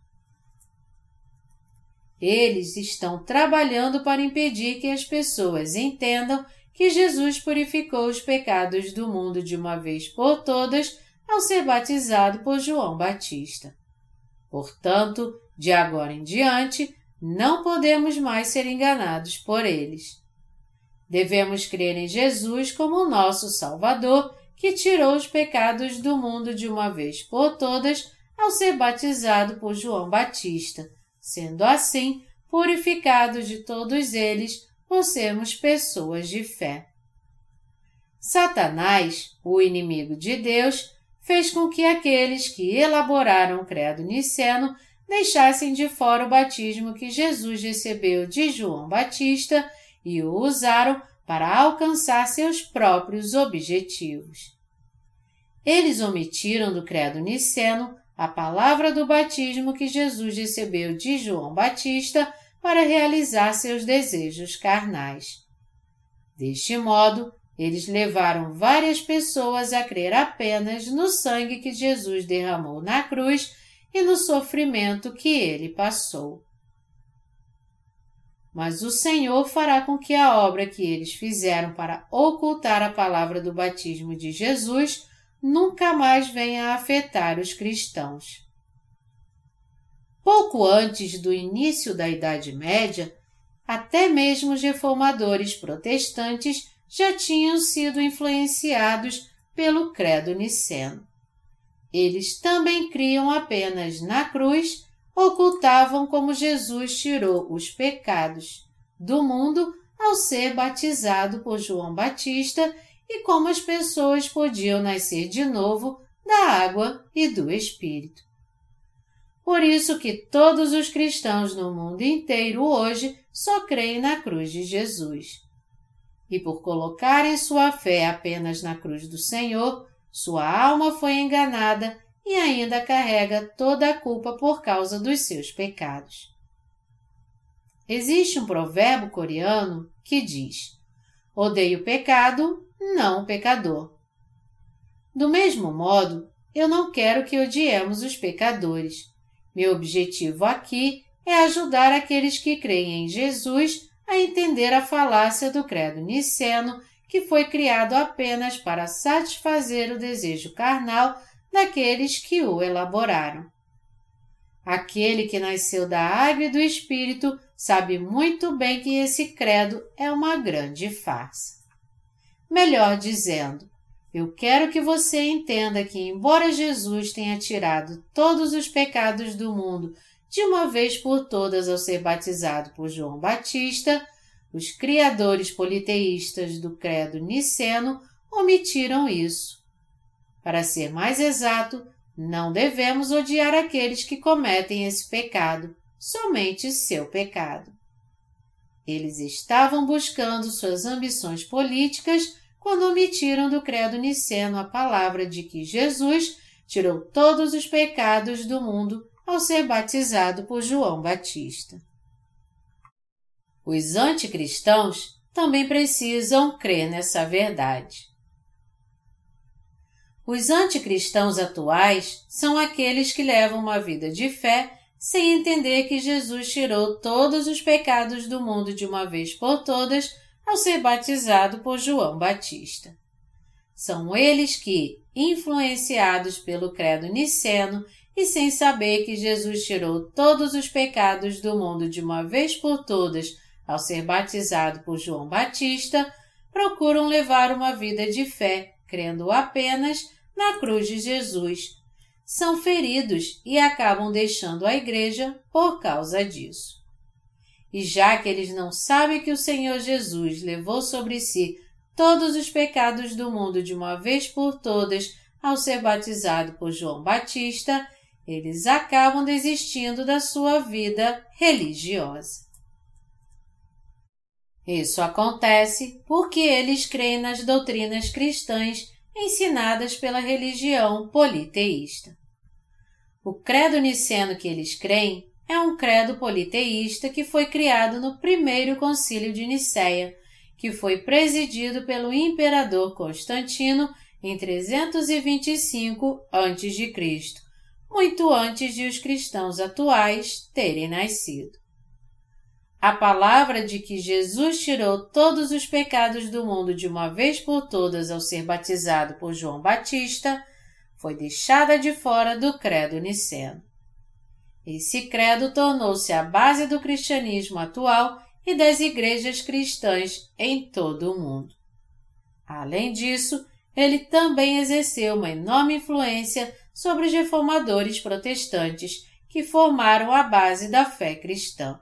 Eles estão trabalhando para impedir que as pessoas entendam que Jesus purificou os pecados do mundo de uma vez por todas ao ser batizado por João Batista. Portanto, de agora em diante, não podemos mais ser enganados por eles. Devemos crer em Jesus como nosso Salvador, que tirou os pecados do mundo de uma vez por todas ao ser batizado por João Batista, sendo assim purificados de todos eles por sermos pessoas de fé. Satanás, o inimigo de Deus, fez com que aqueles que elaboraram o credo niceno deixassem de fora o batismo que Jesus recebeu de João Batista e o usaram para alcançar seus próprios objetivos. Eles omitiram do credo niceno a palavra do batismo que Jesus recebeu de João Batista para realizar seus desejos carnais. Deste modo, eles levaram várias pessoas a crer apenas no sangue que Jesus derramou na cruz e no sofrimento que ele passou. Mas o Senhor fará com que a obra que eles fizeram para ocultar a palavra do batismo de Jesus nunca mais venha a afetar os cristãos. Pouco antes do início da Idade Média, até mesmo os reformadores protestantes já tinham sido influenciados pelo credo niceno. Eles também criam apenas na cruz, ocultavam como Jesus tirou os pecados do mundo ao ser batizado por João Batista e como as pessoas podiam nascer de novo da água e do Espírito. Por isso que todos os cristãos no mundo inteiro hoje só creem na cruz de Jesus. E por colocarem sua fé apenas na cruz do Senhor, sua alma foi enganada e ainda carrega toda a culpa por causa dos seus pecados. Existe um provérbio coreano que diz: Odeio o pecado, não o pecador. Do mesmo modo, eu não quero que odiemos os pecadores. Meu objetivo aqui é ajudar aqueles que creem em Jesus a entender a falácia do credo niceno que foi criado apenas para satisfazer o desejo carnal daqueles que o elaboraram. Aquele que nasceu da água e do Espírito sabe muito bem que esse credo é uma grande farsa. Melhor dizendo, eu quero que você entenda que, embora Jesus tenha tirado todos os pecados do mundo de uma vez por todas ao ser batizado por João Batista, os criadores politeístas do credo niceno omitiram isso. Para ser mais exato, não devemos odiar aqueles que cometem esse pecado, somente seu pecado. Eles estavam buscando suas ambições políticas quando omitiram do credo niceno a palavra de que Jesus tirou todos os pecados do mundo ao ser batizado por João Batista. Os anticristãos também precisam crer nessa verdade. Os anticristãos atuais são aqueles que levam uma vida de fé sem entender que Jesus tirou todos os pecados do mundo de uma vez por todas ao ser batizado por João Batista. São eles que, influenciados pelo credo niceno e sem saber que Jesus tirou todos os pecados do mundo de uma vez por todas ao ser batizado por João Batista, procuram levar uma vida de fé, crendo apenas na cruz de Jesus. São feridos e acabam deixando a igreja por causa disso. E já que eles não sabem que o Senhor Jesus levou sobre si todos os pecados do mundo de uma vez por todas ao ser batizado por João Batista, eles acabam desistindo da sua vida religiosa. Isso acontece porque eles creem nas doutrinas cristãs ensinadas pela religião politeísta. O credo niceno que eles creem é um credo politeísta que foi criado no primeiro concílio de Nicéia, que foi presidido pelo imperador Constantino em 325 a.C., muito antes de os cristãos atuais terem nascido. A palavra de que Jesus tirou todos os pecados do mundo de uma vez por todas ao ser batizado por João Batista foi deixada de fora do credo niceno. Esse credo tornou-se a base do cristianismo atual e das igrejas cristãs em todo o mundo. Além disso, ele também exerceu uma enorme influência sobre os reformadores protestantes que formaram a base da fé cristã.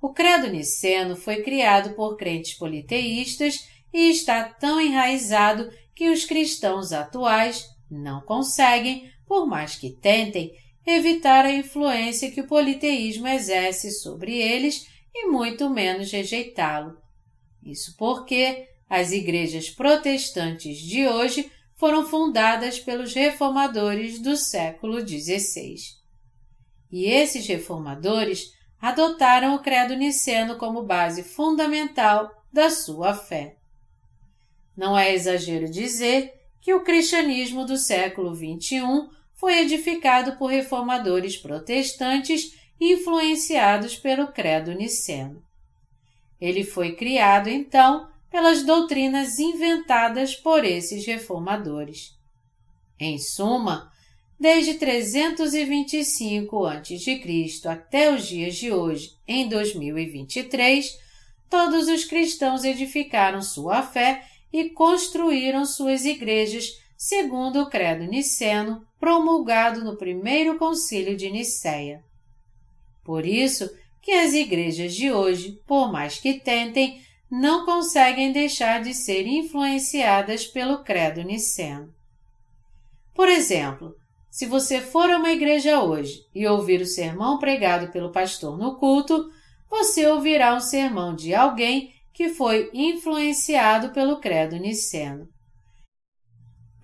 O credo niceno foi criado por crentes politeístas e está tão enraizado que os cristãos atuais não conseguem, por mais que tentem, evitar a influência que o politeísmo exerce sobre eles e muito menos rejeitá-lo. Isso porque as igrejas protestantes de hoje foram fundadas pelos reformadores do século XVI. E esses reformadores adotaram o credo niceno como base fundamental da sua fé. Não é exagero dizer que o cristianismo do século XXI foi edificado por reformadores protestantes influenciados pelo credo niceno. Ele foi criado, então, pelas doutrinas inventadas por esses reformadores. Em suma, desde 325 a.C. até os dias de hoje, em 2023, todos os cristãos edificaram sua fé e construíram suas igrejas segundo o credo niceno promulgado no primeiro concílio de Nicéia. Por isso que as igrejas de hoje, por mais que tentem, não conseguem deixar de ser influenciadas pelo credo niceno. Por exemplo, se você for a uma igreja hoje e ouvir o sermão pregado pelo pastor no culto, você ouvirá um sermão de alguém que foi influenciado pelo credo niceno.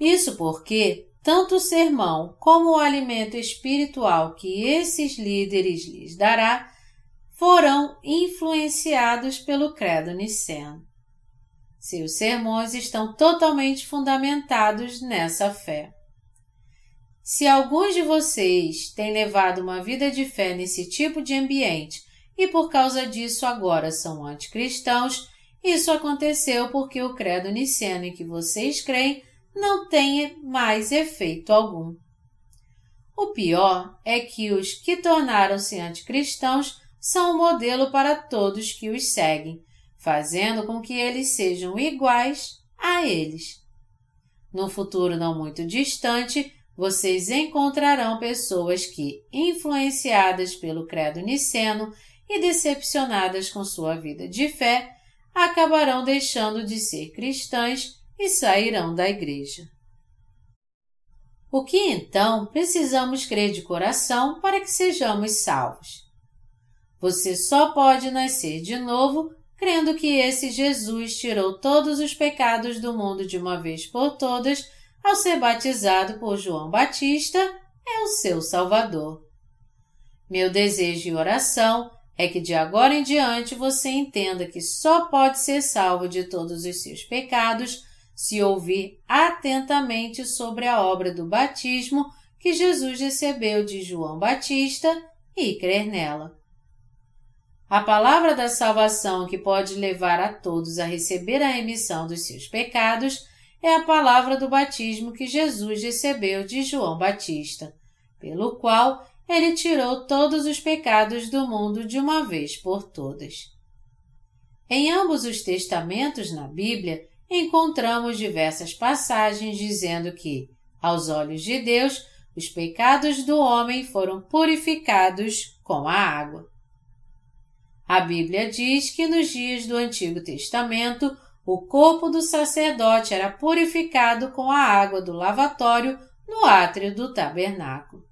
Isso porque tanto o sermão como o alimento espiritual que esses líderes lhes dará foram influenciados pelo credo niceno. Seus sermões estão totalmente fundamentados nessa fé. Se alguns de vocês têm levado uma vida de fé nesse tipo de ambiente e por causa disso agora são anticristãos, isso aconteceu porque o credo niceno em que vocês creem não tenha mais efeito algum. O pior é que os que tornaram-se anticristãos são um modelo para todos que os seguem, fazendo com que eles sejam iguais a eles. No futuro não muito distante, vocês encontrarão pessoas que, influenciadas pelo credo niceno e decepcionadas com sua vida de fé, acabarão deixando de ser cristãs e sairão da igreja. O que então precisamos crer de coração para que sejamos salvos? Você só pode nascer de novo crendo que esse Jesus tirou todos os pecados do mundo de uma vez por todas ao ser batizado por João Batista, é o seu Salvador. Meu desejo e oração é que de agora em diante você entenda que só pode ser salvo de todos os seus pecados se ouvir atentamente sobre a obra do batismo que Jesus recebeu de João Batista e crer nela. A palavra da salvação que pode levar a todos a receber a remissão dos seus pecados é a palavra do batismo que Jesus recebeu de João Batista, pelo qual ele tirou todos os pecados do mundo de uma vez por todas. Em ambos os testamentos na Bíblia, encontramos diversas passagens dizendo que, aos olhos de Deus, os pecados do homem foram purificados com a água. A Bíblia diz que nos dias do Antigo Testamento o corpo do sacerdote era purificado com a água do lavatório no átrio do tabernáculo.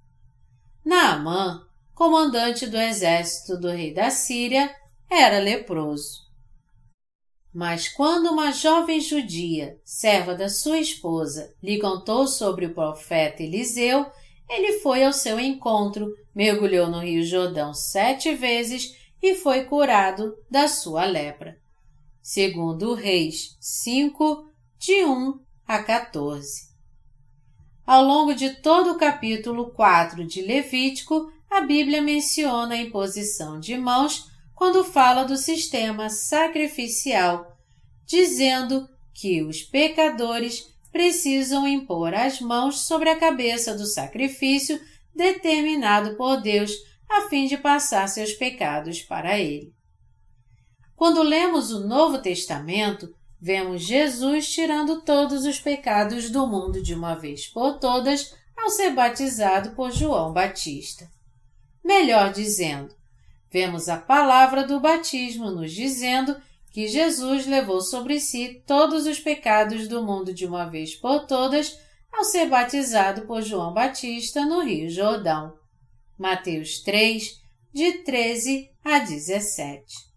Naamã, comandante do exército do rei da Síria, era leproso. Mas quando uma jovem judia, serva da sua esposa, lhe contou sobre o profeta Eliseu, ele foi ao seu encontro, mergulhou no Rio Jordão sete vezes e foi curado da sua lepra. Segundo Reis 5, de 1 a 14. Ao longo de todo o capítulo 4 de Levítico, a Bíblia menciona a imposição de mãos quando fala do sistema sacrificial, dizendo que os pecadores precisam impor as mãos sobre a cabeça do sacrifício determinado por Deus a fim de passar seus pecados para ele. Quando lemos o Novo Testamento, vemos Jesus tirando todos os pecados do mundo de uma vez por todas ao ser batizado por João Batista. Melhor dizendo, Vemos a palavra do batismo nos dizendo que Jesus levou sobre si todos os pecados do mundo de uma vez por todas ao ser batizado por João Batista no Rio Jordão. Mateus 3, de 13 a 17.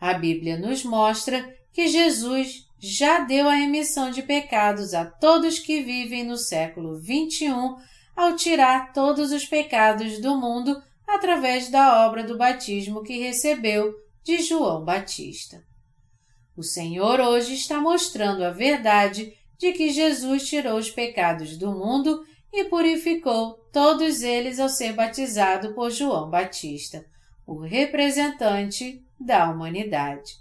A Bíblia nos mostra que Jesus já deu a remissão de pecados a todos que vivem no século 21 ao tirar todos os pecados do mundo através da obra do batismo que recebeu de João Batista. O Senhor hoje está mostrando a verdade de que Jesus tirou os pecados do mundo e purificou todos eles ao ser batizado por João Batista, o representante da humanidade.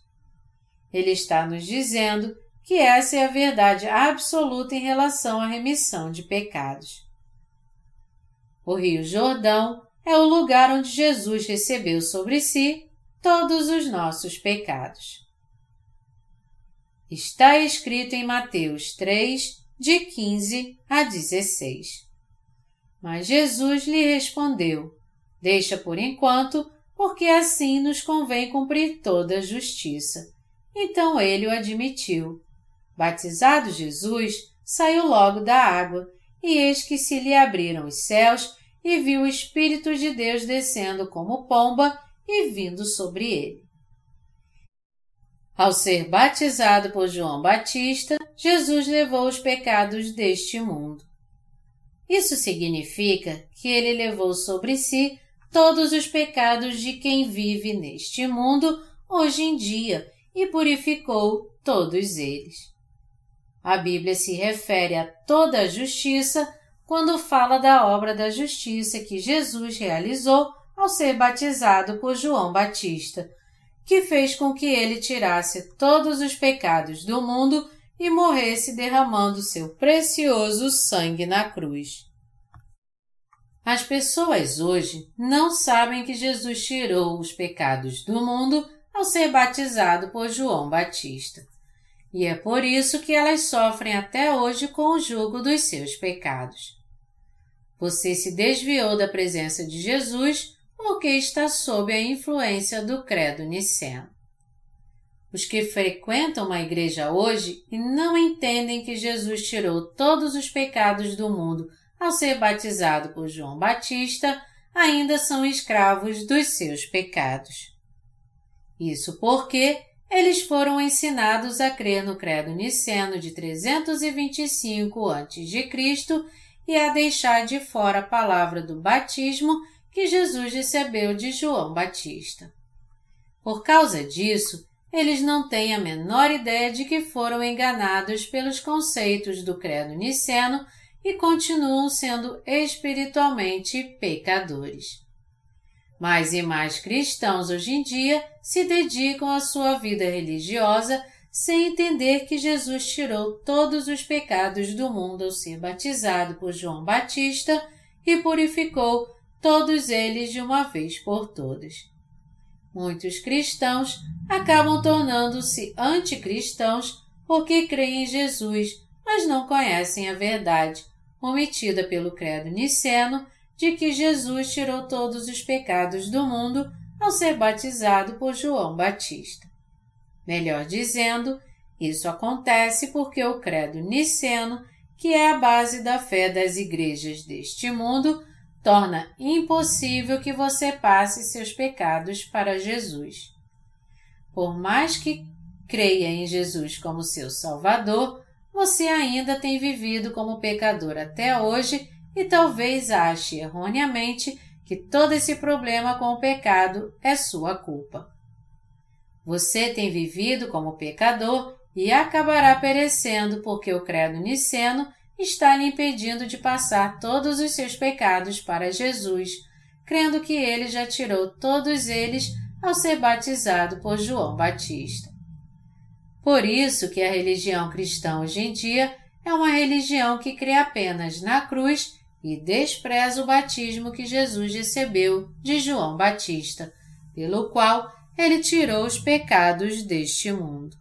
Ele está nos dizendo que essa é a verdade absoluta em relação à remissão de pecados. O Rio Jordão é o lugar onde Jesus recebeu sobre si todos os nossos pecados. Está escrito em Mateus 3, de 15 a 16. Mas Jesus lhe respondeu: Deixa por enquanto, porque assim nos convém cumprir toda a justiça. Então ele o admitiu. Batizado Jesus, saiu logo da água, e eis que se lhe abriram os céus e viu o Espírito de Deus descendo como pomba e vindo sobre ele. Ao ser batizado por João Batista, Jesus levou os pecados deste mundo. Isso significa que ele levou sobre si todos os pecados de quem vive neste mundo hoje em dia e purificou todos eles. A Bíblia se refere a toda a justiça quando fala da obra da justiça que Jesus realizou ao ser batizado por João Batista, que fez com que ele tirasse todos os pecados do mundo e morresse derramando seu precioso sangue na cruz. As pessoas hoje não sabem que Jesus tirou os pecados do mundo ao ser batizado por João Batista. E é por isso que elas sofrem até hoje com o jugo dos seus pecados. Você se desviou da presença de Jesus porque está sob a influência do credo niceno. Os que frequentam uma igreja hoje e não entendem que Jesus tirou todos os pecados do mundo ao ser batizado por João Batista ainda são escravos dos seus pecados. Isso porque eles foram ensinados a crer no credo niceno de 325 a.C. e a deixar de fora a palavra do batismo que Jesus recebeu de João Batista. Por causa disso, eles não têm a menor ideia de que foram enganados pelos conceitos do credo niceno e continuam sendo espiritualmente pecadores. Mais e mais cristãos hoje em dia se dedicam à sua vida religiosa sem entender que Jesus tirou todos os pecados do mundo ao ser batizado por João Batista e purificou todos eles de uma vez por todas. muitos cristãos acabam tornando-se anticristãos porque creem em Jesus, mas não conhecem a verdade, omitida pelo credo niceno, de que Jesus tirou todos os pecados do mundo ao ser batizado por João Batista. Melhor dizendo, isso acontece porque o credo niceno, que é a base da fé das igrejas deste mundo, torna impossível que você passe seus pecados para Jesus. Por mais que creia em Jesus como seu Salvador, você ainda tem vivido como pecador até hoje e talvez ache erroneamente que todo esse problema com o pecado é sua culpa. Você tem vivido como pecador e acabará perecendo porque o credo niceno está lhe impedindo de passar todos os seus pecados para Jesus, crendo que ele já tirou todos eles ao ser batizado por João Batista. Por isso que a religião cristã hoje em dia é uma religião que crê apenas na cruz e despreza o batismo que Jesus recebeu de João Batista, pelo qual ele tirou os pecados deste mundo.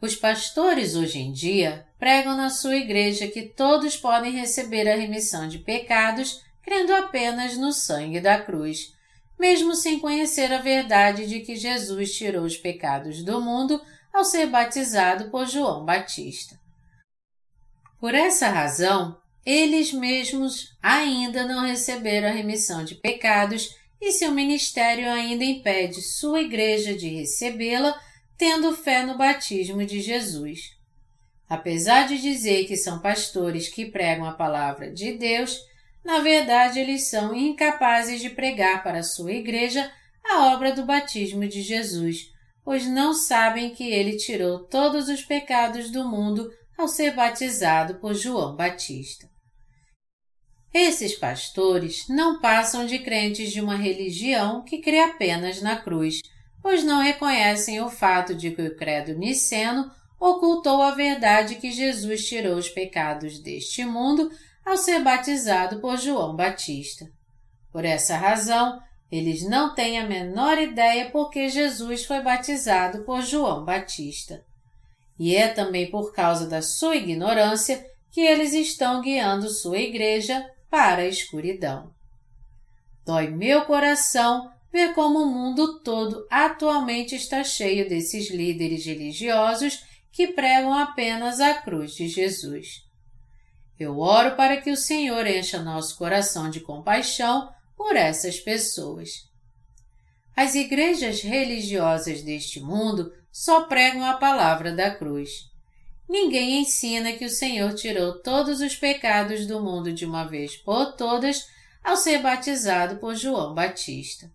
Os pastores hoje em dia pregam na sua igreja que todos podem receber a remissão de pecados crendo apenas no sangue da cruz, mesmo sem conhecer a verdade de que Jesus tirou os pecados do mundo ao ser batizado por João Batista. Por essa razão, eles mesmos ainda não receberam a remissão de pecados e seu ministério ainda impede sua igreja de recebê-la, tendo fé no batismo de Jesus. Apesar de dizer que são pastores que pregam a palavra de Deus, na verdade eles são incapazes de pregar para sua igreja a obra do batismo de Jesus, pois não sabem que ele tirou todos os pecados do mundo ao ser batizado por João Batista. Esses pastores não passam de crentes de uma religião que crê apenas na cruz, pois não reconhecem o fato de que o credo niceno ocultou a verdade que Jesus tirou os pecados deste mundo ao ser batizado por João Batista. Por essa razão, eles não têm a menor ideia por que Jesus foi batizado por João Batista. E é também por causa da sua ignorância que eles estão guiando sua igreja para a escuridão. Dói meu coração ver como o mundo todo atualmente está cheio desses líderes religiosos que pregam apenas a cruz de Jesus. Eu oro para que o Senhor encha nosso coração de compaixão por essas pessoas. As igrejas religiosas deste mundo só pregam a palavra da cruz. Ninguém ensina que o Senhor tirou todos os pecados do mundo de uma vez por todas ao ser batizado por João Batista.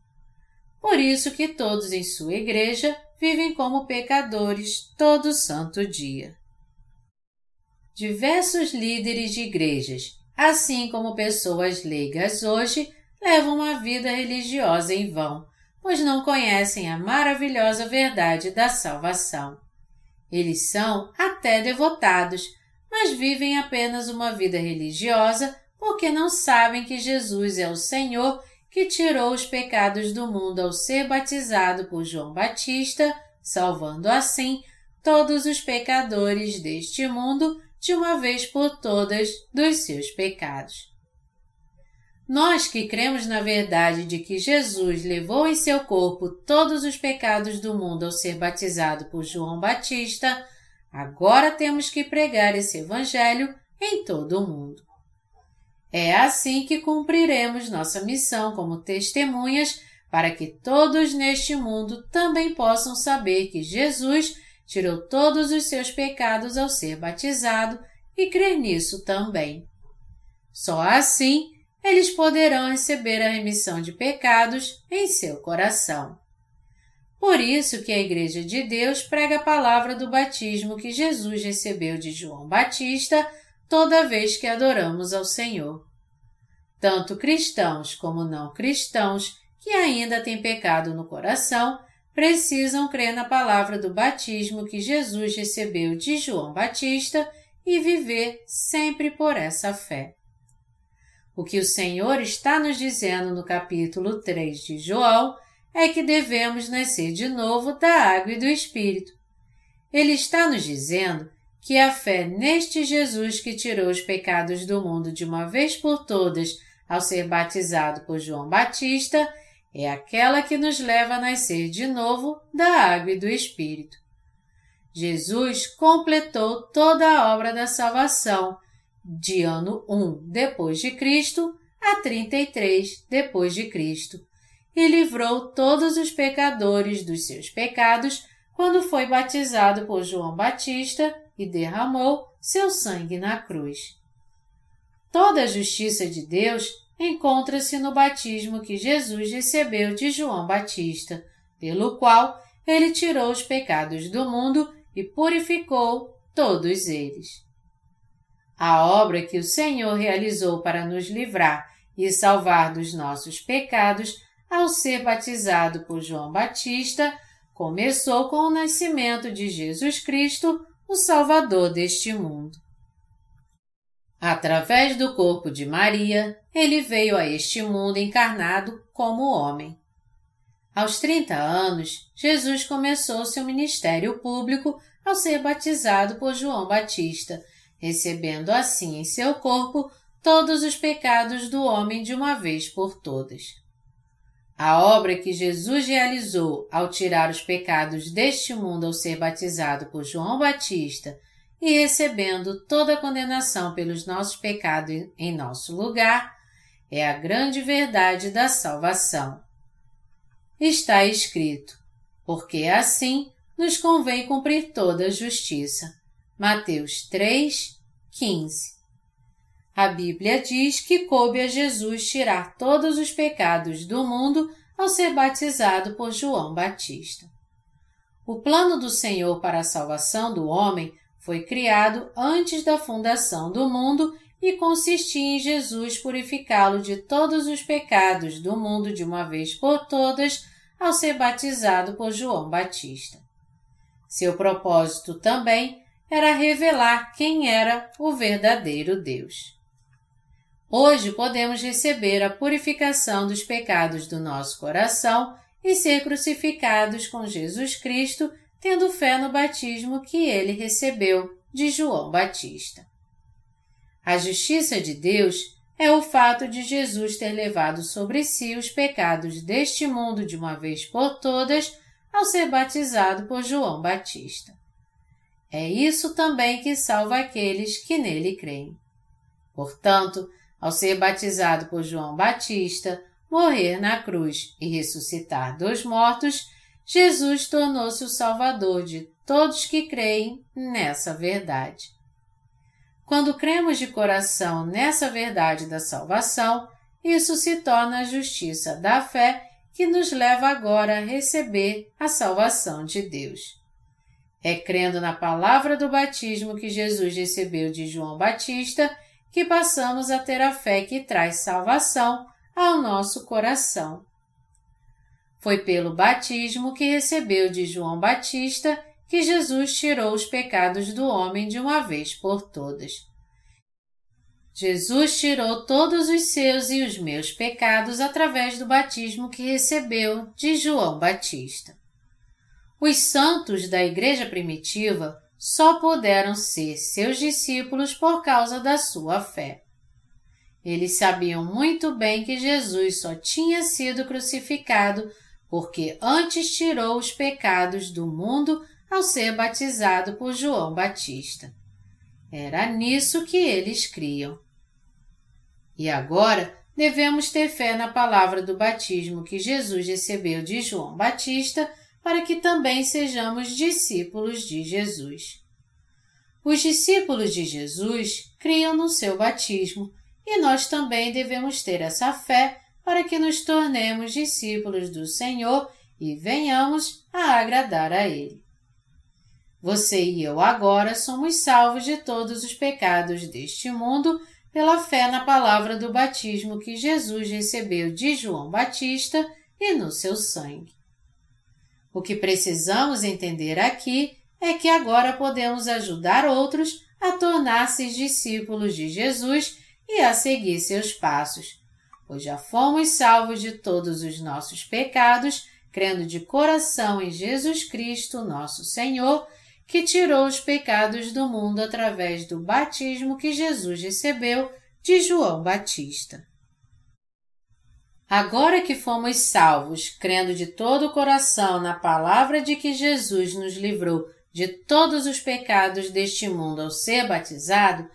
Por isso que todos em sua igreja vivem como pecadores todo santo dia. Diversos líderes de igrejas, assim como pessoas leigas hoje, levam uma vida religiosa em vão, pois não conhecem a maravilhosa verdade da salvação. Eles são até devotados, mas vivem apenas uma vida religiosa porque não sabem que Jesus é o Senhor que tirou os pecados do mundo ao ser batizado por João Batista, salvando assim todos os pecadores deste mundo de uma vez por todas dos seus pecados. Nós que cremos na verdade de que Jesus levou em seu corpo todos os pecados do mundo ao ser batizado por João Batista, agora temos que pregar esse Evangelho em todo o mundo. É assim que cumpriremos nossa missão como testemunhas para que todos neste mundo também possam saber que Jesus tirou todos os seus pecados ao ser batizado e crer nisso também. Só assim eles poderão receber a remissão de pecados em seu coração. Por isso que a Igreja de Deus prega a palavra do batismo que Jesus recebeu de João Batista toda vez que adoramos ao Senhor. Tanto cristãos como não cristãos que ainda têm pecado no coração precisam crer na palavra do batismo que Jesus recebeu de João Batista e viver sempre por essa fé. O que o Senhor está nos dizendo no capítulo 3 de João é que devemos nascer de novo da água e do Espírito. Ele está nos dizendo que a fé neste Jesus que tirou os pecados do mundo de uma vez por todas ao ser batizado por João Batista é aquela que nos leva a nascer de novo da água e do Espírito. Jesus completou toda a obra da salvação de ano 1 depois de Cristo a 33 depois de Cristo e livrou todos os pecadores dos seus pecados quando foi batizado por João Batista e derramou seu sangue na cruz. Toda a justiça de Deus encontra-se no batismo que Jesus recebeu de João Batista, pelo qual ele tirou os pecados do mundo e purificou todos eles. A obra que o Senhor realizou para nos livrar e salvar dos nossos pecados ao ser batizado por João Batista começou com o nascimento de Jesus Cristo o Salvador deste mundo. Através do corpo de Maria, ele veio a este mundo encarnado como homem. Aos 30 anos, Jesus começou seu ministério público ao ser batizado por João Batista, recebendo assim em seu corpo todos os pecados do homem de uma vez por todas. A obra que Jesus realizou ao tirar os pecados deste mundo ao ser batizado por João Batista e recebendo toda a condenação pelos nossos pecados em nosso lugar, é a grande verdade da salvação. Está escrito: porque assim nos convém cumprir toda a justiça. Mateus 3, 15. A Bíblia diz que coube a Jesus tirar todos os pecados do mundo ao ser batizado por João Batista. O plano do Senhor para a salvação do homem foi criado antes da fundação do mundo e consistia em Jesus purificá-lo de todos os pecados do mundo de uma vez por todas ao ser batizado por João Batista. Seu propósito também era revelar quem era o verdadeiro Deus. Hoje podemos receber a purificação dos pecados do nosso coração e ser crucificados com Jesus Cristo, tendo fé no batismo que ele recebeu de João Batista. A justiça de Deus é o fato de Jesus ter levado sobre si os pecados deste mundo de uma vez por todas ao ser batizado por João Batista. É isso também que salva aqueles que nele creem. Portanto, ao ser batizado por João Batista, morrer na cruz e ressuscitar dos mortos, Jesus tornou-se o Salvador de todos que creem nessa verdade. Quando cremos de coração nessa verdade da salvação, isso se torna a justiça da fé que nos leva agora a receber a salvação de Deus. É crendo na palavra do batismo que Jesus recebeu de João Batista que passamos a ter a fé que traz salvação ao nosso coração. Foi pelo batismo que recebeu de João Batista que Jesus tirou os pecados do homem de uma vez por todas. Jesus tirou todos os seus e os meus pecados através do batismo que recebeu de João Batista. Os santos da Igreja Primitiva só puderam ser seus discípulos por causa da sua fé. Eles sabiam muito bem que Jesus só tinha sido crucificado porque antes tirou os pecados do mundo ao ser batizado por João Batista. Era nisso que eles criam. E agora devemos ter fé na palavra do batismo que Jesus recebeu de João Batista para que também sejamos discípulos de Jesus. Os discípulos de Jesus criam no seu batismo e nós também devemos ter essa fé para que nos tornemos discípulos do Senhor e venhamos a agradar a Ele. Você e eu agora somos salvos de todos os pecados deste mundo pela fé na palavra do batismo que Jesus recebeu de João Batista e no seu sangue. O que precisamos entender aqui é que agora podemos ajudar outros a tornar-se discípulos de Jesus e a seguir seus passos, pois já fomos salvos de todos os nossos pecados crendo de coração em Jesus Cristo, nosso Senhor, que tirou os pecados do mundo através do batismo que Jesus recebeu de João Batista. Agora que fomos salvos, crendo de todo o coração na palavra de que Jesus nos livrou de todos os pecados deste mundo ao ser batizado,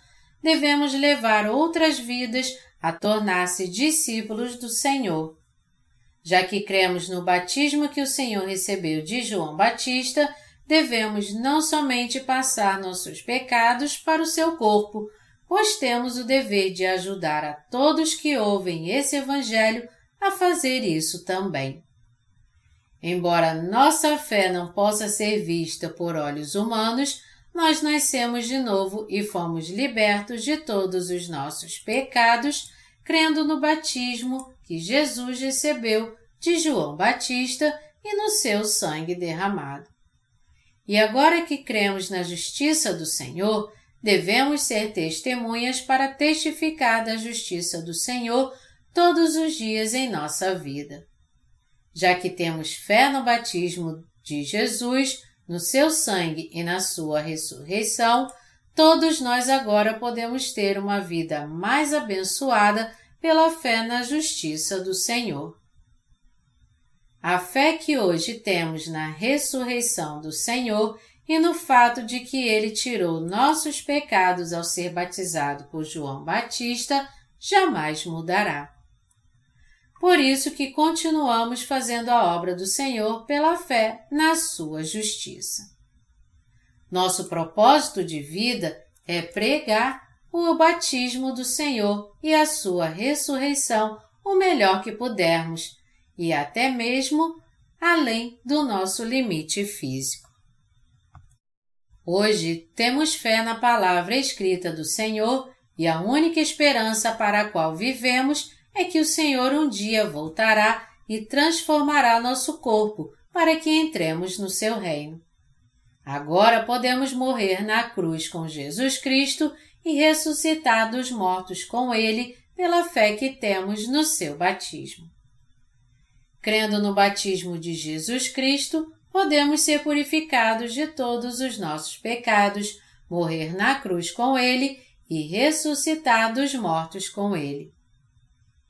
devemos levar outras vidas a tornar-se discípulos do Senhor. Já que cremos no batismo que o Senhor recebeu de João Batista, devemos não somente passar nossos pecados para o seu corpo, pois temos o dever de ajudar a todos que ouvem esse Evangelho a fazer isso também. Embora nossa fé não possa ser vista por olhos humanos, nós nascemos de novo e fomos libertos de todos os nossos pecados, crendo no batismo que Jesus recebeu de João Batista e no seu sangue derramado. E agora que cremos na justiça do Senhor, devemos ser testemunhas para testificar da justiça do Senhor todos os dias em nossa vida. Já que temos fé no batismo de Jesus, no seu sangue e na sua ressurreição, todos nós agora podemos ter uma vida mais abençoada pela fé na justiça do Senhor. A fé que hoje temos na ressurreição do Senhor e no fato de que ele tirou nossos pecados ao ser batizado por João Batista jamais mudará. Por isso que continuamos fazendo a obra do Senhor pela fé na sua justiça. Nosso propósito de vida é pregar o batismo do Senhor e a sua ressurreição o melhor que pudermos e até mesmo além do nosso limite físico. Hoje temos fé na palavra escrita do Senhor e a única esperança para a qual vivemos é que o Senhor um dia voltará e transformará nosso corpo para que entremos no seu reino. Agora podemos morrer na cruz com Jesus Cristo e ressuscitar dos mortos com Ele pela fé que temos no seu batismo. Crendo no batismo de Jesus Cristo, podemos ser purificados de todos os nossos pecados, morrer na cruz com Ele e ressuscitar dos mortos com Ele.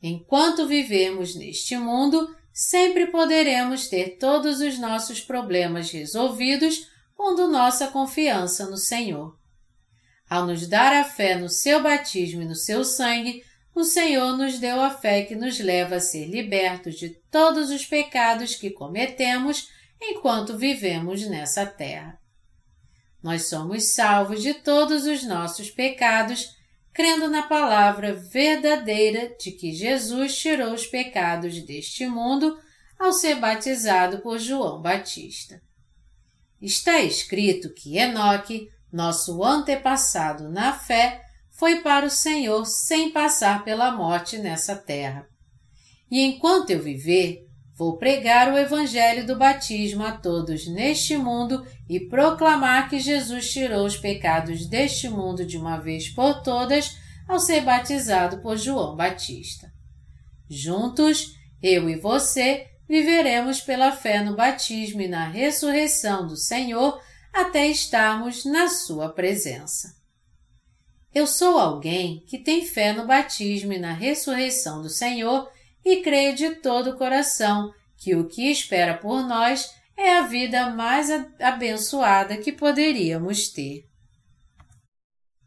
Enquanto vivemos neste mundo, sempre poderemos ter todos os nossos problemas resolvidos pondo nossa confiança no Senhor. Ao nos dar a fé no seu batismo e no seu sangue, o Senhor nos deu a fé que nos leva a ser libertos de todos os pecados que cometemos enquanto vivemos nessa terra. Nós somos salvos de todos os nossos pecados crendo na palavra verdadeira de que Jesus tirou os pecados deste mundo ao ser batizado por João Batista. Está escrito que Enoque, nosso antepassado na fé, foi para o Senhor sem passar pela morte nessa terra. E enquanto eu viver, Vou pregar o Evangelho do batismo a todos neste mundo e proclamar que Jesus tirou os pecados deste mundo de uma vez por todas ao ser batizado por João Batista. Juntos, eu e você viveremos pela fé no batismo e na ressurreição do Senhor até estarmos na Sua presença. Eu sou alguém que tem fé no batismo e na ressurreição do Senhor e creio de todo o coração que o que espera por nós é a vida mais abençoada que poderíamos ter.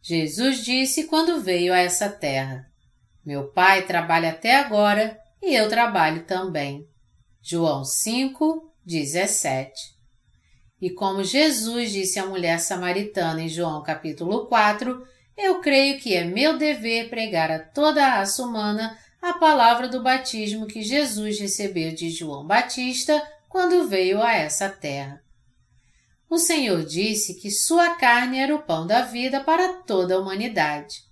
Jesus disse quando veio a essa terra: Meu Pai trabalha até agora e eu trabalho também. João 5, 17. E como Jesus disse à mulher samaritana em João capítulo 4, eu creio que é meu dever pregar a toda a raça humana a palavra do batismo que Jesus recebeu de João Batista quando veio a essa terra. O Senhor disse que sua carne era o pão da vida para toda a humanidade.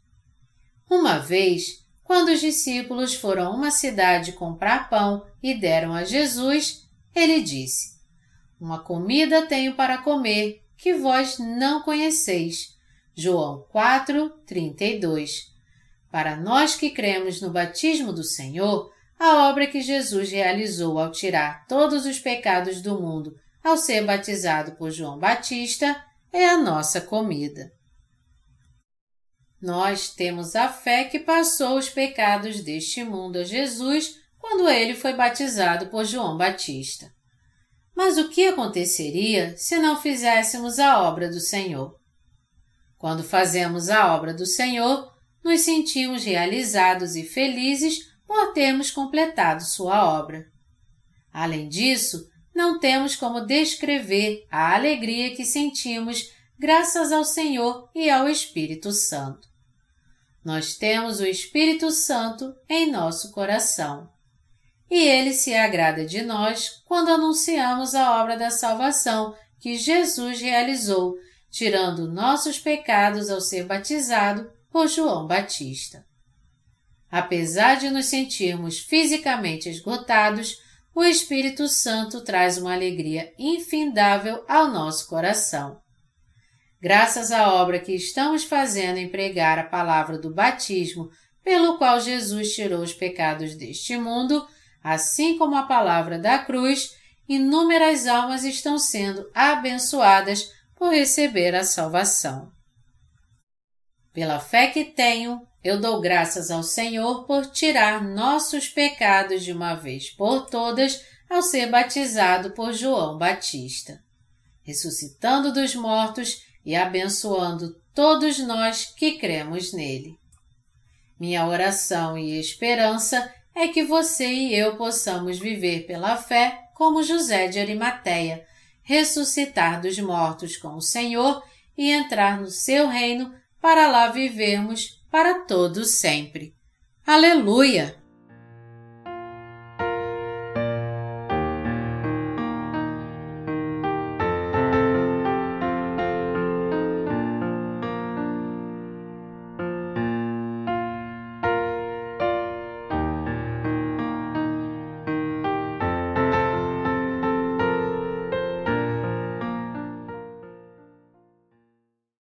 Uma vez, quando os discípulos foram a uma cidade comprar pão e deram a Jesus, ele disse: Uma comida tenho para comer que vós não conheceis. João 4, 32. Para nós que cremos no batismo do Senhor, a obra que Jesus realizou ao tirar todos os pecados do mundo ao ser batizado por João Batista é a nossa comida. Nós temos a fé que passou os pecados deste mundo a Jesus quando ele foi batizado por João Batista. Mas o que aconteceria se não fizéssemos a obra do Senhor? Quando fazemos a obra do Senhor, nos sentimos realizados e felizes por termos completado sua obra. Além disso, não temos como descrever a alegria que sentimos graças ao Senhor e ao Espírito Santo. Nós temos o Espírito Santo em nosso coração. E ele se agrada de nós quando anunciamos a obra da salvação que Jesus realizou, tirando nossos pecados ao ser batizado por João Batista. Apesar de nos sentirmos fisicamente esgotados, o Espírito Santo traz uma alegria infindável ao nosso coração. Graças à obra que estamos fazendo em pregar a palavra do batismo, pelo qual Jesus tirou os pecados deste mundo, assim como a palavra da cruz, inúmeras almas estão sendo abençoadas por receber a salvação. Pela fé que tenho, eu dou graças ao Senhor por tirar nossos pecados de uma vez por todas ao ser batizado por João Batista, ressuscitando dos mortos e abençoando todos nós que cremos nele. Minha oração e esperança é que você e eu possamos viver pela fé como José de Arimateia, ressuscitar dos mortos com o Senhor e entrar no seu reino para lá vivermos para todos sempre. Aleluia!